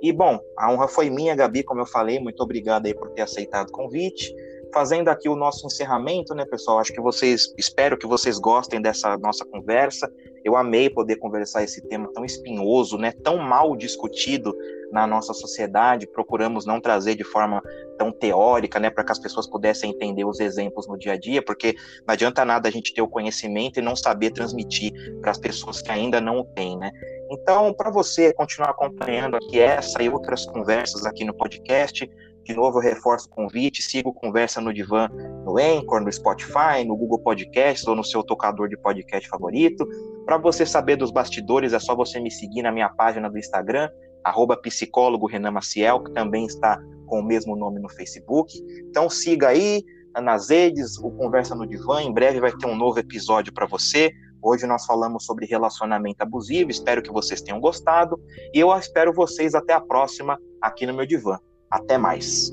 [SPEAKER 1] E bom, a honra foi minha, Gabi, como eu falei. Muito obrigado aí por ter aceitado o convite fazendo aqui o nosso encerramento, né, pessoal? Acho que vocês, espero que vocês gostem dessa nossa conversa. Eu amei poder conversar esse tema tão espinhoso, né, tão mal discutido na nossa sociedade. Procuramos não trazer de forma tão teórica, né, para que as pessoas pudessem entender os exemplos no dia a dia, porque não adianta nada a gente ter o conhecimento e não saber transmitir para as pessoas que ainda não o têm, né? Então, para você continuar acompanhando aqui essa e outras conversas aqui no podcast, de novo, eu reforço o convite, siga o Conversa no Divã no Anchor, no Spotify, no Google Podcasts ou no seu tocador de podcast favorito. Para você saber dos bastidores, é só você me seguir na minha página do Instagram, arroba psicólogo Renan Maciel, que também está com o mesmo nome no Facebook. Então siga aí nas redes, o Conversa no Divã. Em breve vai ter um novo episódio para você. Hoje nós falamos sobre relacionamento abusivo. Espero que vocês tenham gostado. E eu espero vocês até a próxima aqui no meu divã. Até mais.